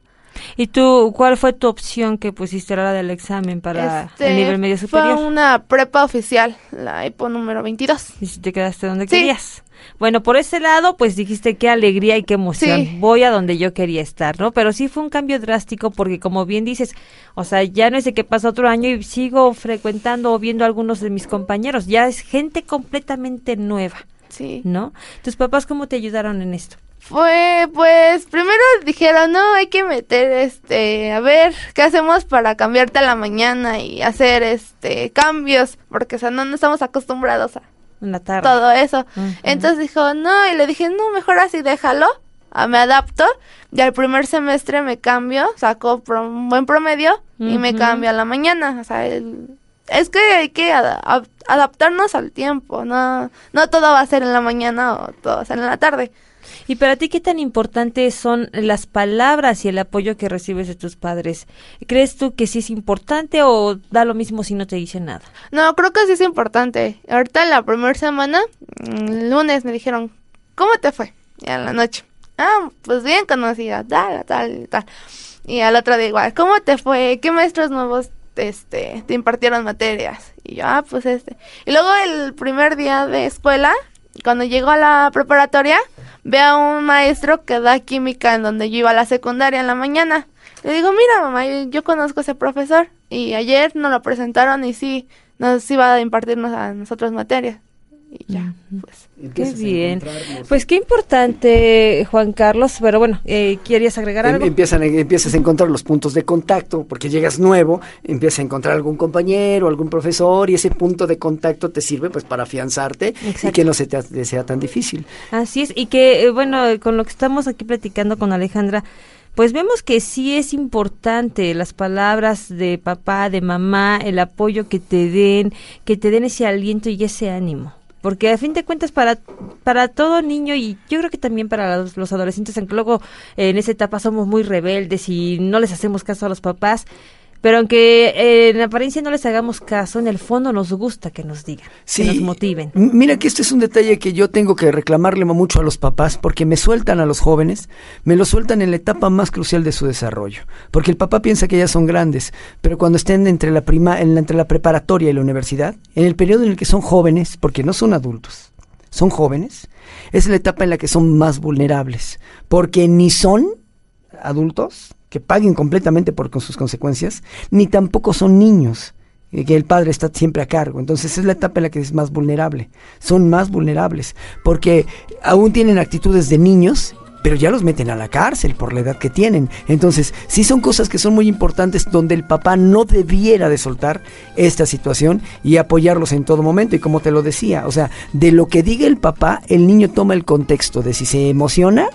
S5: ¿Y tú, cuál fue tu opción que pusiste a la hora del examen para
S10: Este,
S5: el nivel medio superior?
S10: Fue una prepa oficial, la EPO número 22.
S5: Y si te quedaste donde
S10: Sí.
S5: querías. Bueno, por ese lado, pues dijiste qué alegría y qué emoción.
S10: Sí.
S5: Voy a donde yo quería estar, ¿no? Pero sí fue un cambio drástico porque, como bien dices, o sea, ya no es de que pasa otro año y sigo frecuentando o viendo a algunos de mis compañeros. Ya es gente completamente nueva,
S10: Sí.
S5: ¿no? ¿Tus papás cómo te ayudaron en esto?
S10: Fue, pues, primero dijeron, no, hay que meter, este, a ver, ¿qué hacemos para cambiarte a la mañana y hacer, este, cambios? Porque, o sea, no, no estamos acostumbrados a
S5: la tarde.
S10: todo eso. Entonces dijo, no, y le dije, no, mejor así déjalo, ah, me adapto, y al primer semestre me cambio, saco pro- un buen promedio y me cambio a la mañana, o sea, el- es que hay que ada- a- adaptarnos al tiempo, no, no todo va a ser en la mañana o todo va a ser en la tarde.
S5: ¿Y para ti qué tan importantes son las palabras y el apoyo que recibes de tus padres? ¿Crees tú que sí es importante o da lo mismo si no te dicen nada?
S10: No, creo que sí es importante. Ahorita la primera semana, mm, el lunes me dijeron, ¿cómo te fue? Y en la noche, ah, pues bien conocida, tal, tal, tal. Y al otro día igual, ¿cómo te fue? ¿Qué maestros nuevos este, te impartieron materias? Y yo, ah, pues este. Y luego el primer día de escuela, cuando llego a la preparatoria, veo a un maestro que da química en donde yo iba a la secundaria en la mañana. Le digo, mira mamá, yo, yo conozco a ese profesor. Y ayer nos lo presentaron y sí, nos iba a impartirnos a nosotros materias. Y ya, pues.
S5: Qué bien. Pues qué importante, Juan Carlos. Pero bueno, eh, ¿querías agregar
S6: Em-
S5: algo?
S6: Empiezan, empiezas a encontrar los puntos de contacto, porque llegas nuevo, empiezas a encontrar algún compañero, algún profesor, y ese punto de contacto te sirve pues para afianzarte y que no se te sea tan difícil.
S5: Así es, y que, eh, bueno, con lo que estamos aquí platicando con Alejandra, pues vemos que sí es importante las palabras de papá, de mamá, el apoyo que te den, que te den ese aliento y ese ánimo. Porque a fin de cuentas para, para todo niño y yo creo que también para los, los adolescentes, aunque luego en esa etapa somos muy rebeldes y no les hacemos caso a los papás, pero aunque eh, en apariencia no les hagamos caso, en el fondo nos gusta que nos digan, que nos motiven.
S6: Mira que este es un detalle que yo tengo que reclamarle mucho a los papás porque me sueltan a los jóvenes, me lo sueltan en la etapa más crucial de su desarrollo, porque el papá piensa que ya son grandes, pero cuando estén entre la prima, en la- entre la preparatoria y la universidad, en el periodo en el que son jóvenes, porque no son adultos, son jóvenes, es la etapa en la que son más vulnerables, porque ni son adultos que paguen completamente por con sus consecuencias, ni tampoco son niños que el padre está siempre a cargo. Entonces es la etapa en la que es más vulnerable. Son más vulnerables porque aún tienen actitudes de niños, pero ya los meten a la cárcel por la edad que tienen. Entonces, sí son cosas que son muy importantes donde el papá no debiera de soltar esta situación y apoyarlos en todo momento. Y como te lo decía, o sea, de lo que diga el papá, el niño toma el contexto de si se emociona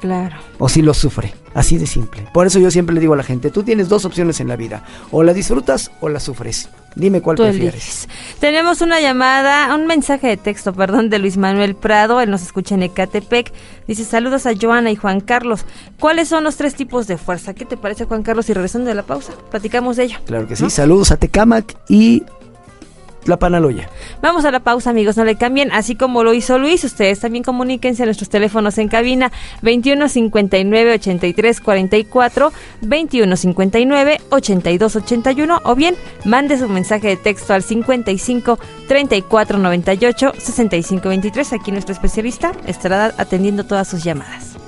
S5: Claro.
S6: o si lo sufre. Así de simple. Por eso yo siempre le digo a la gente, tú tienes dos opciones en la vida. O la disfrutas o la sufres. Dime cuál
S5: Tú
S6: prefieres.
S5: eliges. Tenemos una llamada, un mensaje de texto, perdón, de Luis Manuel Prado. Él nos escucha en Ecatepec. Dice, saludos a Joana y Juan Carlos. ¿Cuáles son los tres tipos de fuerza? ¿Qué te parece, Juan Carlos? Y regresando de la pausa, platicamos de ello.
S6: Claro que sí. Saludos a Tecamac y la Panaloya.
S5: Vamos a la pausa, amigos, no le cambien. Así como lo hizo Luis, ustedes también comuníquense a nuestros teléfonos en cabina 21 59 83 44, 21 59 82 81 o bien mande su mensaje de texto al 55 34 98 65 23. Aquí nuestro especialista estará atendiendo todas sus llamadas.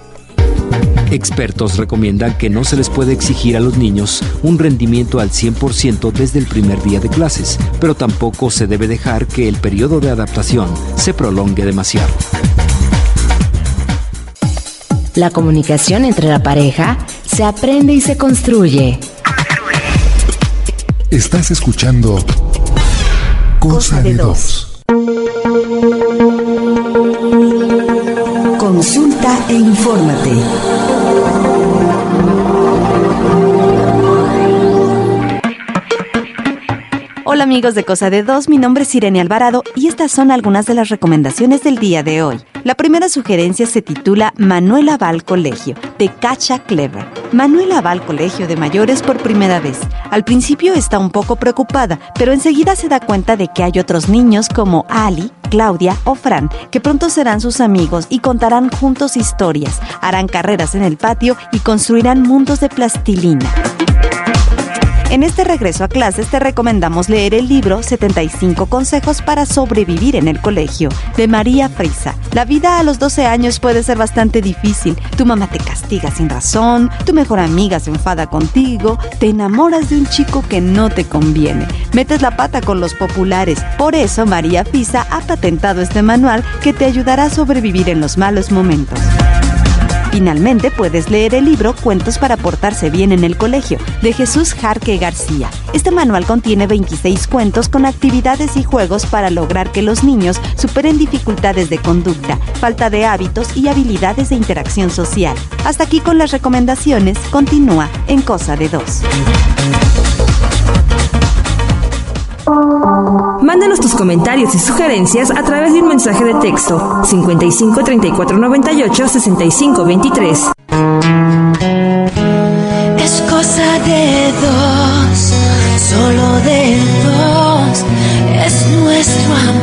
S7: Expertos recomiendan que no se les puede exigir a los niños un rendimiento al 100% desde el primer día de clases, pero tampoco se debe dejar que el periodo de adaptación se prolongue demasiado.
S3: La comunicación entre la pareja se aprende y se construye.
S1: Estás escuchando Cosa de Dos.
S2: Consulta e infórmate. Hola amigos de Cosa de Dos, mi nombre es Irene Alvarado y estas son algunas de las recomendaciones del día de hoy. La primera sugerencia se titula Manuela va al colegio, de Cacha Clever. Manuela va al colegio de mayores por primera vez. Al principio está un poco preocupada, pero enseguida se da cuenta de que hay otros niños como Ali, Claudia o Fran, que pronto serán sus amigos y contarán juntos historias, harán carreras en el patio y construirán mundos de plastilina. En este regreso a clases te recomendamos leer el libro 75 consejos para sobrevivir en el colegio de María Frisa. La vida a los 12 años puede ser bastante difícil. Tu mamá te castiga sin razón, tu mejor amiga se enfada contigo, te enamoras de un chico que no te conviene, metes la pata con los populares. Por eso María Frisa ha patentado este manual que te ayudará a sobrevivir en los malos momentos. Finalmente puedes leer el libro Cuentos para portarse bien en el colegio de Jesús Jarque García. Este manual contiene 26 cuentos con actividades y juegos para lograr que los niños superen dificultades de conducta, falta de hábitos y habilidades de interacción social. Hasta aquí con las recomendaciones, continúa en Cosa de Dos.
S11: Mándanos tus comentarios y sugerencias a través de un mensaje de texto 55 34 98 65 23.
S4: Es cosa de dos, solo de dos, es nuestro amor.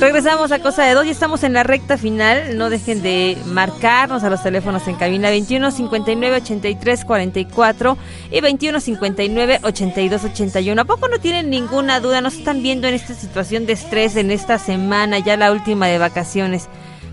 S5: Regresamos a Cosa de Dos y estamos en la recta final. No dejen de marcarnos a los teléfonos en cabina 21 59 83 44 y 21 59 82 81. ¿A poco no tienen ninguna duda? ¿No se están viendo en esta situación de estrés en esta semana, ya la última de vacaciones?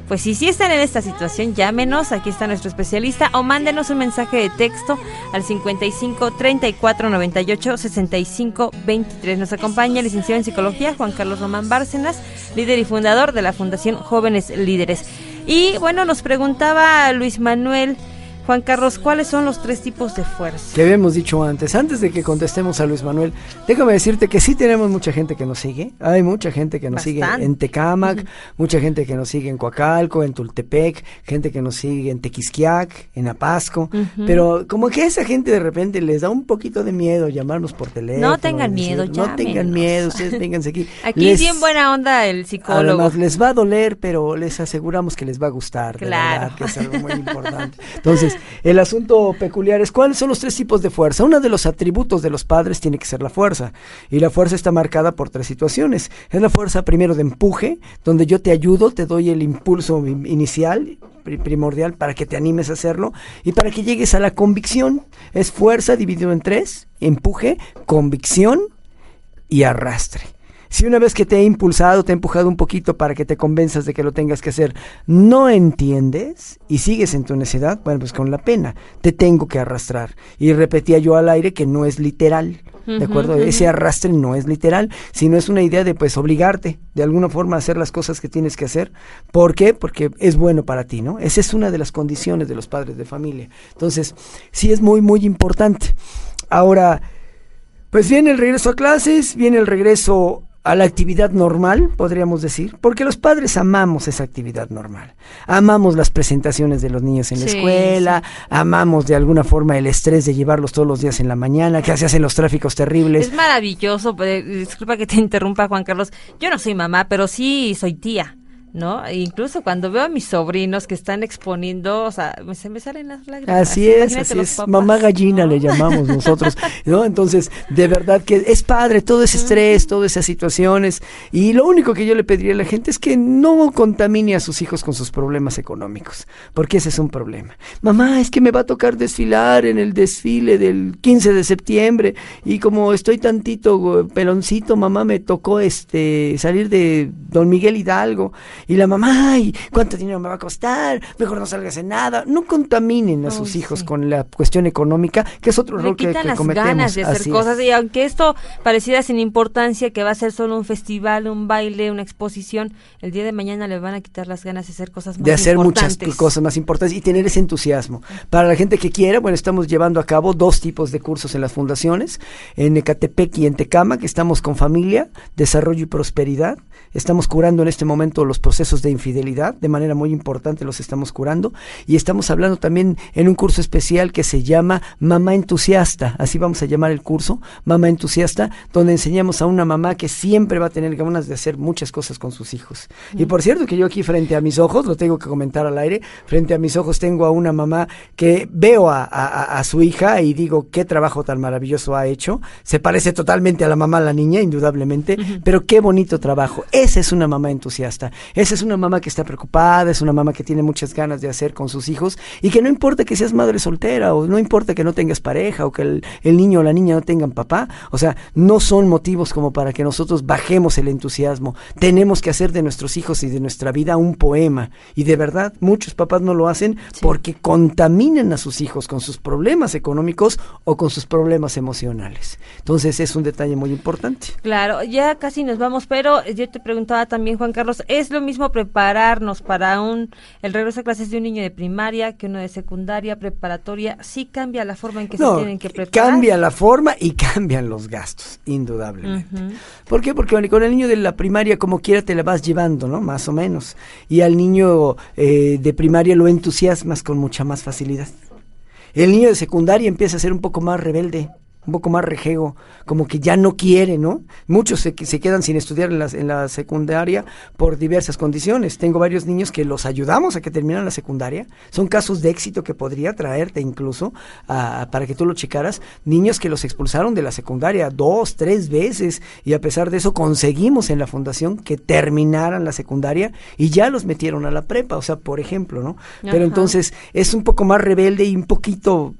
S5: Pues si sí están en esta situación, llámenos, aquí está nuestro especialista, o mándenos un mensaje de texto al 55 34 98 65 23. Nos acompaña el licenciado en psicología Juan Carlos Román Bárcenas, líder y fundador de la Fundación Jóvenes Líderes. Y bueno, nos preguntaba Luis Manuel. Juan Carlos, ¿cuáles son los tres tipos de fuerza?
S6: Que habíamos dicho antes, antes de que contestemos a Luis Manuel, déjame decirte que sí tenemos mucha gente que nos sigue. Hay mucha gente que nos
S5: Bastante.
S6: sigue en Tecámac, mucha gente que nos sigue en Coacalco, en Tultepec, gente que nos sigue en Tequisquiac, en Apasco. Pero como que a esa gente de repente les da un poquito de miedo llamarnos por teléfono.
S5: No tengan miedo,
S6: No tengan miedo, ustedes vénganse aquí.
S5: Aquí
S6: Les-
S5: es bien buena onda el psicólogo.
S6: Además, les va a doler, pero les aseguramos que les va a gustar. de
S5: Claro.
S6: verdad, que es algo muy importante. Entonces, el asunto peculiar es cuáles son los tres tipos de fuerza. Uno de los atributos de los padres tiene que ser la fuerza. Y la fuerza está marcada por tres situaciones. Es la fuerza primero de empuje, donde yo te ayudo, te doy el impulso in- inicial pri- primordial para que te animes a hacerlo y para que llegues a la convicción. Es fuerza dividido en tres, empuje, convicción y arrastre. Si una vez que te he impulsado, te he empujado un poquito para que te convenzas de que lo tengas que hacer, no entiendes y sigues en tu necedad, bueno, pues con la pena, te tengo que arrastrar. Y repetía yo al aire que no es literal, ¿de acuerdo? Ese arrastre no es literal, sino es una idea de pues obligarte de alguna forma a hacer las cosas que tienes que hacer. ¿Por qué? Porque es bueno para ti, ¿no? Esa es una de las condiciones de los padres de familia. Entonces, sí es muy, muy importante. Ahora, pues viene el regreso a clases, viene el regreso a la actividad normal, podríamos decir, porque los padres amamos esa actividad normal. Amamos las presentaciones de los niños en la
S5: Sí,
S6: escuela, amamos de alguna forma el estrés de llevarlos todos los días en la mañana, que se hacen los tráficos terribles.
S5: Es maravilloso, pues, disculpa que te interrumpa Juan Carlos, yo no soy mamá, pero sí soy tía. ¿No? E incluso cuando veo a mis sobrinos que están exponiendo, o sea, se me salen las lágrimas.
S6: Así es,
S5: Imagínate
S6: así es.
S5: papás.
S6: Mamá gallina le llamamos nosotros, ¿no? Entonces, de verdad que es padre todo ese estrés, todas esas situaciones. Y lo único que yo le pediría a la gente es que no contamine a sus hijos con sus problemas económicos, porque ese es un problema. Mamá, es que me va a tocar desfilar en el desfile del 15 de septiembre y como estoy tantito peloncito, mamá, me tocó este salir de Don Miguel Hidalgo. Y la mamá, ay, ¿cuánto dinero me va a costar? Mejor no salgas en nada. No contaminen a sus hijos con la cuestión económica, que es otro
S5: Le
S6: rol que, que
S5: las
S6: cometemos.
S5: ganas de hacer
S6: Así es.
S5: cosas y aunque esto pareciera sin importancia que va a ser solo un festival, un baile, una exposición, el día de mañana le van a quitar las ganas de hacer cosas más
S6: de hacer muchas
S5: importantes.
S6: cosas más importantes y tener ese entusiasmo. Para la gente que quiera, bueno, estamos llevando a cabo dos tipos de cursos en las fundaciones, en Ecatepec y en Tecama, que estamos con familia, desarrollo y prosperidad. Estamos curando en este momento los procesos de infidelidad, de manera muy importante los estamos curando. Y estamos hablando también en un curso especial que se llama Mamá Entusiasta, así vamos a llamar el curso, Mamá Entusiasta, donde enseñamos a una mamá que siempre va a tener ganas de hacer muchas cosas con sus hijos. Y por cierto que yo aquí frente a mis ojos, lo tengo que comentar al aire, frente a mis ojos tengo a una mamá que veo a, a- a- a su hija y digo, qué trabajo tan maravilloso ha hecho. Se parece totalmente a la mamá, la niña, indudablemente, pero qué bonito trabajo. Esa es una mamá entusiasta. Esa es una mamá que está preocupada, es una mamá que tiene muchas ganas de hacer con sus hijos y que no importa que seas madre soltera o no importa que no tengas pareja o que el, el niño o la niña no tengan papá. O sea, no son motivos como para que nosotros bajemos el entusiasmo. Tenemos que hacer de nuestros hijos y de nuestra vida un poema. Y de verdad, muchos papás no lo hacen porque contaminan a sus hijos con sus problemas económicos o con sus problemas emocionales. Entonces es un detalle muy importante.
S5: Claro, ya casi nos vamos, pero yo te preguntaba también, Juan Carlos, ¿es lo mismo prepararnos para un el regreso a clases de un niño de primaria que uno de secundaria, preparatoria? Sí cambia la forma en que se tienen que preparar.
S6: cambia la forma y cambian los gastos, indudablemente.
S5: Ujú.
S6: ¿Por qué? Porque con el niño de la primaria, como quiera, te la vas llevando, ¿no? Más o menos. Y al niño eh, de primaria lo entusiasmas con mucha más facilidad. El niño de secundaria empieza a ser un poco más rebelde, un poco más rejego, como que ya no quiere, ¿no? Muchos se, se quedan sin estudiar en la, en la secundaria por diversas condiciones. Tengo varios niños que los ayudamos a que terminan la secundaria. Son casos de éxito que podría traerte incluso a- para que tú lo checaras. Niños que los expulsaron de la secundaria dos, tres veces y a pesar de eso conseguimos en la fundación que terminaran la secundaria y ya los metieron a la prepa, o sea, por ejemplo, ¿no? Pero entonces es un poco más rebelde y un poquito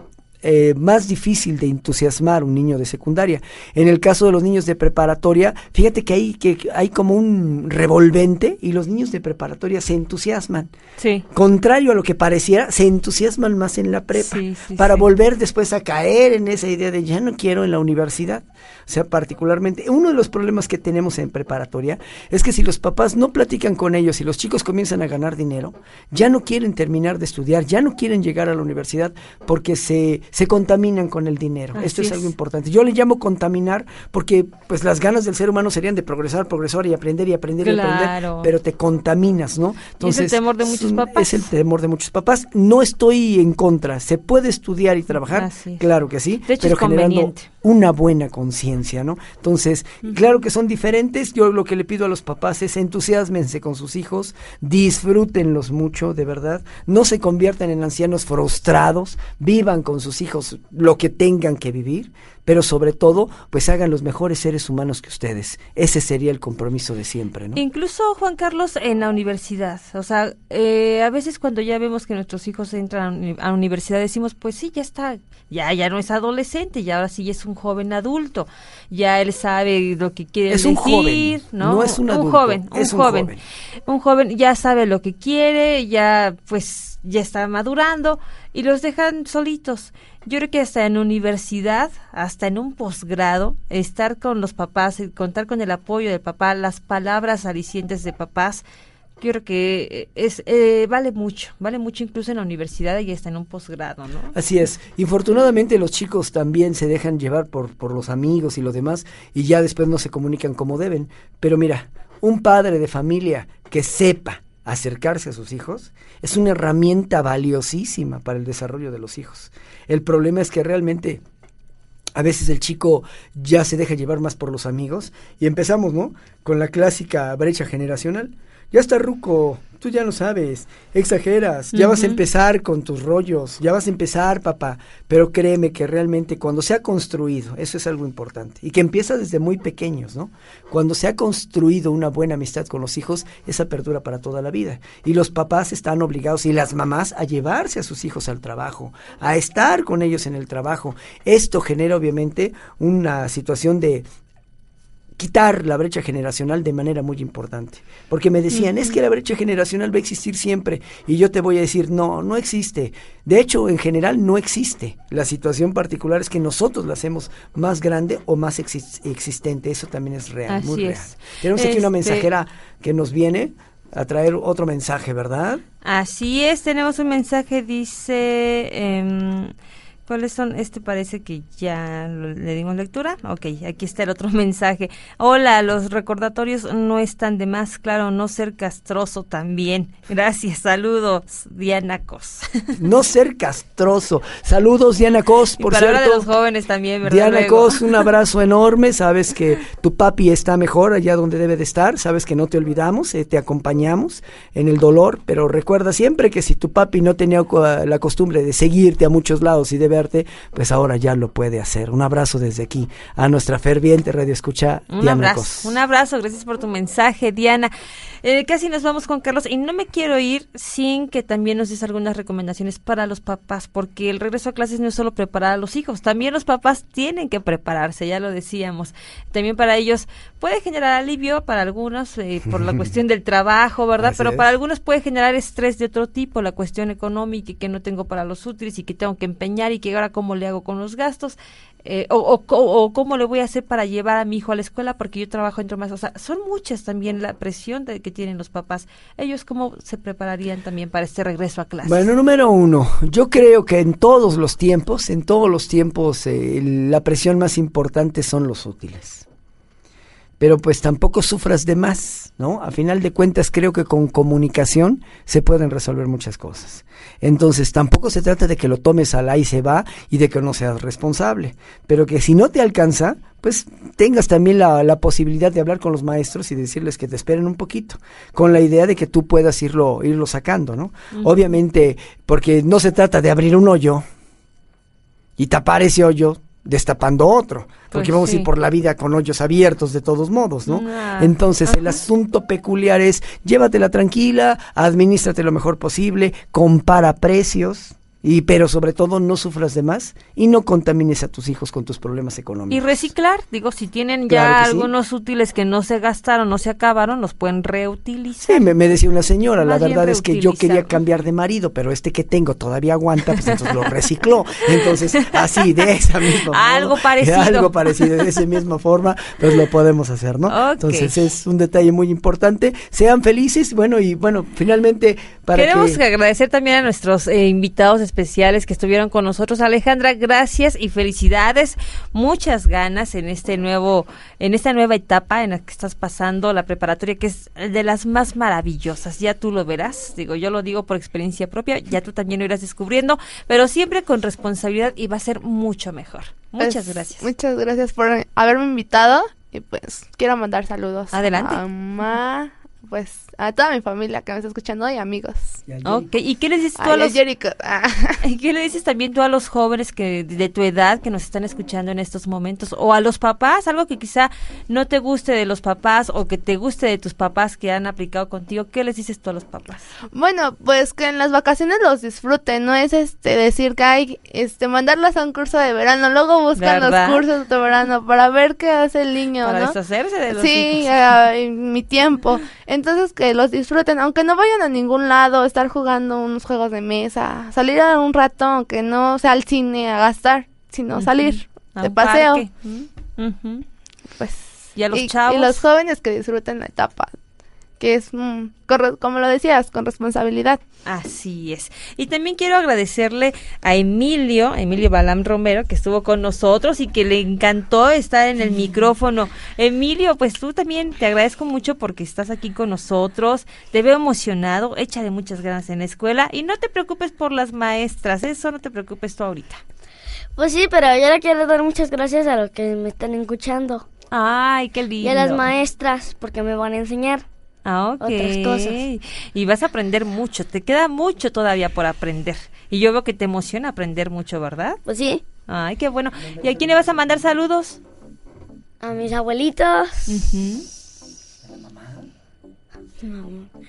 S6: eh, más difícil de entusiasmar un niño de secundaria. En el caso de los niños de preparatoria, fíjate que hay, que hay como un revolvente y los niños de preparatoria se entusiasman.
S5: Sí.
S6: Contrario a lo que pareciera, se entusiasman más en la prepa
S5: Sí, sí,
S6: para volver después a caer en esa idea de ya no quiero en la universidad. O sea, particularmente, uno de los problemas que tenemos en preparatoria es que si los papás no platican con ellos y los chicos comienzan a ganar dinero, ya no quieren terminar de estudiar, ya no quieren llegar a la universidad porque se, se contaminan con el dinero.
S5: Así
S6: Esto es,
S5: es.
S6: algo importante. Yo le llamo contaminar porque pues las ganas del ser humano serían de progresar, progresar y aprender y aprender y aprender, pero te contaminas, ¿no?
S5: Y es el temor de muchos papás.
S6: Es el temor de muchos papás. No estoy en contra. Se puede estudiar y trabajar,
S5: Así
S6: claro que sí,
S5: De hecho,
S6: pero
S5: es
S6: generando una buena conciencia, ¿no? Entonces, claro que son diferentes. Yo lo que le pido a los papás es entusiasmense con sus hijos, disfrútenlos mucho, de verdad. No se conviertan en ancianos frustrados, vivan con sus hijos lo que tengan que vivir, pero sobre todo, pues hagan los mejores seres humanos que ustedes. Ese sería el compromiso de siempre, ¿no?
S5: Incluso Juan Carlos en la universidad, o sea, eh, a veces cuando ya vemos que nuestros hijos entran a la universidad decimos, pues sí, ya está, ya ya no es adolescente, ya ahora sí es un joven adulto, ya él sabe lo que quiere
S6: Es un
S5: decir,
S6: joven,
S5: ¿no?
S6: no es un adulto,
S5: joven, un
S6: es un
S5: joven,
S6: joven.
S5: un joven ya sabe lo que quiere, ya pues ya está madurando y los dejan solitos. Yo creo que hasta en universidad, hasta en un posgrado, estar con los papás, y contar con el apoyo del papá, las palabras alicientes de papás, yo creo que eh, es eh, vale mucho, vale mucho incluso en la universidad y hasta en un posgrado, ¿no?
S6: Así es. Infortunadamente los chicos también se dejan llevar por, por los amigos y lo demás y ya después no se comunican como deben. Pero mira, un padre de familia que sepa acercarse a sus hijos es una herramienta valiosísima para el desarrollo de los hijos. El problema es que realmente a veces el chico ya se deja llevar más por los amigos y empezamos, ¿no? Con la clásica brecha generacional. Ya está ruco, tú ya no sabes, exageras, ya vas a empezar con tus rollos, ya vas a empezar, papá, pero créeme que realmente cuando se ha construido, eso es algo importante, y que empieza desde muy pequeños, ¿no? Cuando se ha construido una buena amistad con los hijos, esa apertura para toda la vida. Y los papás están obligados, y las mamás, a llevarse a sus hijos al trabajo, a estar con ellos en el trabajo. Esto genera obviamente una situación de quitar la brecha generacional de manera muy importante. Porque me decían, es que la brecha generacional va a existir siempre. Y yo te voy a decir, no, no existe. De hecho, en general no existe. La situación particular es que nosotros la hacemos más grande o más exis- existente. Eso también es real, muy real.
S5: es.
S6: Tenemos aquí una
S5: Este-
S6: mensajera que nos viene a traer otro mensaje, ¿verdad?
S5: Así es, tenemos un mensaje, dice, em, ¿cuáles son? Este parece que ya lo- le dimos lectura. Ok, aquí está el otro mensaje. Hola, los recordatorios no están de más, claro, no ser castroso también. Gracias, saludos, Diana Cos.
S6: No ser castroso. Saludos, Diana Cos,
S5: y
S6: por
S5: palabra de
S6: cierto.
S5: los jóvenes también, ¿verdad?
S6: Diana
S5: Luego.
S6: Cos, un abrazo enorme. Sabes que tu papi está mejor allá donde debe de estar. Sabes que no te olvidamos, eh, te acompañamos en el dolor. Pero recuerda siempre que si tu papi no tenía la costumbre de seguirte a muchos lados y de verte, pues ahora ya lo puede hacer. Un abrazo desde aquí a nuestra ferviente radio escucha,
S5: Un
S6: Diana
S5: abrazo,
S6: Cos.
S5: un abrazo, gracias por tu mensaje, Diana. Eh, casi nos vamos con Carlos y no me quiero ir sin que también nos des algunas recomendaciones para los papás, porque el regreso a clases no es solo preparar a los hijos, también los papás tienen que prepararse, ya lo decíamos. También para ellos puede generar alivio para algunos eh, por la cuestión del trabajo, ¿verdad?
S12: Así
S5: Pero
S12: es.
S5: para algunos puede generar estrés de otro tipo, la cuestión económica y que no tengo para los útiles y que tengo que empeñar y que ahora cómo le hago con los gastos eh, o cómo le voy a hacer para llevar a mi hijo a la escuela porque yo trabajo entre más, o sea, son muchas también la presión de, que tienen los papás. Ellos cómo se prepararían también para este regreso a clase.
S6: Bueno, número uno, yo creo que en todos los tiempos, en todos los tiempos, eh, la presión más importante son los útiles. Pero pues tampoco sufras de más, ¿no? A final de cuentas creo que con comunicación se pueden resolver muchas cosas. Entonces tampoco se trata de que lo tomes al ahí se va y de que no seas responsable, pero que si no te alcanza, pues tengas también la, la posibilidad de hablar con los maestros y decirles que te esperen un poquito, con la idea de que tú puedas irlo, irlo sacando, ¿no? Obviamente, porque no se trata de abrir un hoyo y tapar ese hoyo destapando otro, porque
S12: Pues
S6: vamos a ir por la vida con hoyos abiertos de todos modos, ¿no?
S12: Ah,
S6: Entonces el asunto peculiar es llévatela tranquila, administrate lo mejor posible, compara precios, y pero sobre todo no sufras de más y no contamines a tus hijos con tus problemas
S5: y
S6: económicos.
S5: reciclar, digo, si tienen ya
S6: sí.
S5: algunos útiles que no se gastaron, no se acabaron, los pueden reutilizar.
S6: Sí, me, me decía una señora, la
S5: Más
S6: verdad es que yo quería cambiar de marido, pero este que tengo todavía aguanta, pues entonces lo recicló. Entonces, así, de esa misma modo,
S5: Algo parecido.
S6: Algo parecido, de esa misma forma, pues lo podemos hacer, ¿no?
S5: Ok.
S6: Entonces es un detalle muy importante. Sean felices, bueno, y bueno, finalmente, para
S5: Queremos
S6: que...
S5: agradecer también a nuestros eh, invitados especiales que estuvieron con nosotros. Alejandra, gracias y felicidades. Muchas ganas en este nuevo, en esta nueva etapa en la que estás pasando la preparatoria, que es de las más maravillosas. Ya tú lo verás. Digo, yo lo digo por experiencia propia. Ya tú también lo irás descubriendo, pero siempre con responsabilidad y va a ser mucho mejor. Muchas
S10: Pues,
S5: gracias.
S10: Muchas gracias por haberme invitado y pues quiero mandar saludos.
S5: Adelante.
S10: A mamá, pues a toda mi familia que me está escuchando y amigos.
S5: Ok, ¿y qué les dices tú a los.
S10: Ah.
S5: ¿Y qué le dices también tú a los jóvenes que de tu edad que nos están escuchando en estos momentos o a los papás, algo que quizá no te guste de los papás o que te guste de tus papás que han aplicado contigo? ¿Qué les dices tú a los papás?
S10: Bueno, pues que en las vacaciones los disfruten, no es este decir que hay este mandarlas a un curso de verano, luego buscan
S5: ¿Verdad?
S10: los cursos de verano para ver qué hace el niño,
S5: Para
S10: ¿no?
S5: deshacerse de los
S10: Sí,
S5: hijos.
S10: en mi tiempo. Entonces que los disfruten, aunque no vayan a ningún lado, estar jugando unos juegos de mesa, salir a un rato, aunque no sea al cine a gastar, sino salir
S5: A
S10: de paseo. Pues
S5: ¿Y a los
S10: y,
S5: chavos?
S10: y los jóvenes que disfruten la etapa, que es mm, corre- como lo decías, con responsabilidad.
S5: Así es. Y también quiero agradecerle a Emilio, Emilio Balam Romero, que estuvo con nosotros y que le encantó estar en el micrófono. Emilio, pues tú también te agradezco mucho porque estás aquí con nosotros. Te veo emocionado, échale muchas ganas en la escuela y no te preocupes por las maestras, eso no te preocupes tú ahorita.
S8: Pues sí, pero yo le quiero dar muchas gracias a los que me están escuchando.
S5: Ay, qué lindo.
S8: Y a las maestras, porque me van a enseñar.
S5: Ah, ok.
S8: Otras cosas.
S5: Y vas a aprender mucho. Te queda mucho todavía por aprender. Y yo veo que te emociona aprender mucho, ¿verdad?
S8: Pues sí.
S5: Ay, qué bueno. ¿Y a quién le vas a mandar saludos?
S8: A mis abuelitos.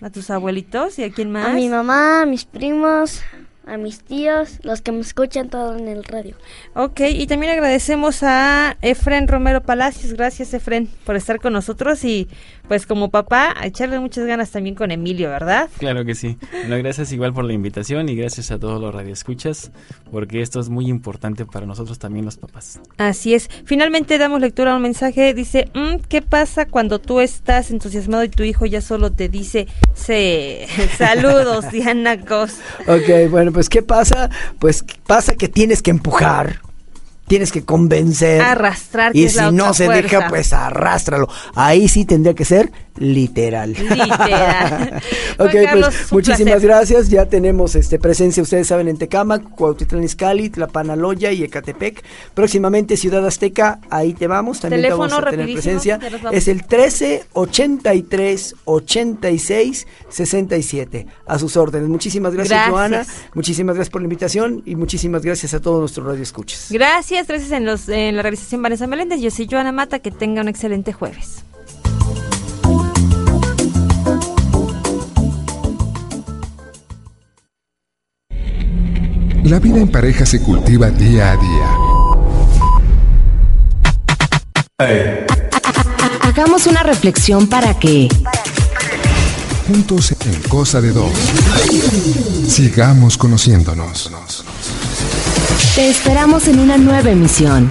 S5: ¿A tus abuelitos? ¿Y a quién más?
S8: A mi mamá, a mis primos, a mis tíos, los que me escuchan todo en el radio.
S5: Ok, y también agradecemos a Efren Romero Palacios. Gracias, Efren, por estar con nosotros y, pues, como papá, a echarle muchas ganas también con Emilio, ¿verdad?
S9: Claro que sí. Bueno, gracias igual por la invitación y gracias a todos los radioescuchas, porque esto es muy importante para nosotros también los papás.
S5: Así es. Finalmente damos lectura a un mensaje. Dice, "Mm, ¿qué pasa cuando tú estás entusiasmado y tu hijo ya solo te dice, sí, saludos, Diana Cos?
S6: Ok, bueno, pues ¿qué pasa? Pues pasa que tienes que empujar, tienes que convencer.
S5: Arrastrar, que
S6: Y
S5: es
S6: si
S5: la
S6: no se deja, pues arrástralo. Ahí sí tendría que ser literal.
S5: Literal.
S6: ok,
S5: Carlos,
S6: pues muchísimas
S5: placer.
S6: gracias. Ya tenemos este presencia, ustedes saben, en Tecámac, Cuautitlán Izcalli, Tlapanaloya y Ecatepec. Próximamente Ciudad Azteca, ahí te vamos. También te vamos a tener presencia. Es el 13 83 86 67. A sus órdenes. Muchísimas gracias,
S5: Gracias.
S6: Joana. Muchísimas gracias por la invitación y muchísimas gracias a todos nuestros radioescuchas.
S5: Gracias, gracias en, los, en la realización Vanessa Meléndez. Yo soy Joana Mata, que tenga un excelente jueves.
S1: La vida en pareja se cultiva día a día.
S3: Hagamos una reflexión para que
S1: Juntos en cosa de dos. Sigamos conociéndonos.
S3: te esperamos en una nueva emisión.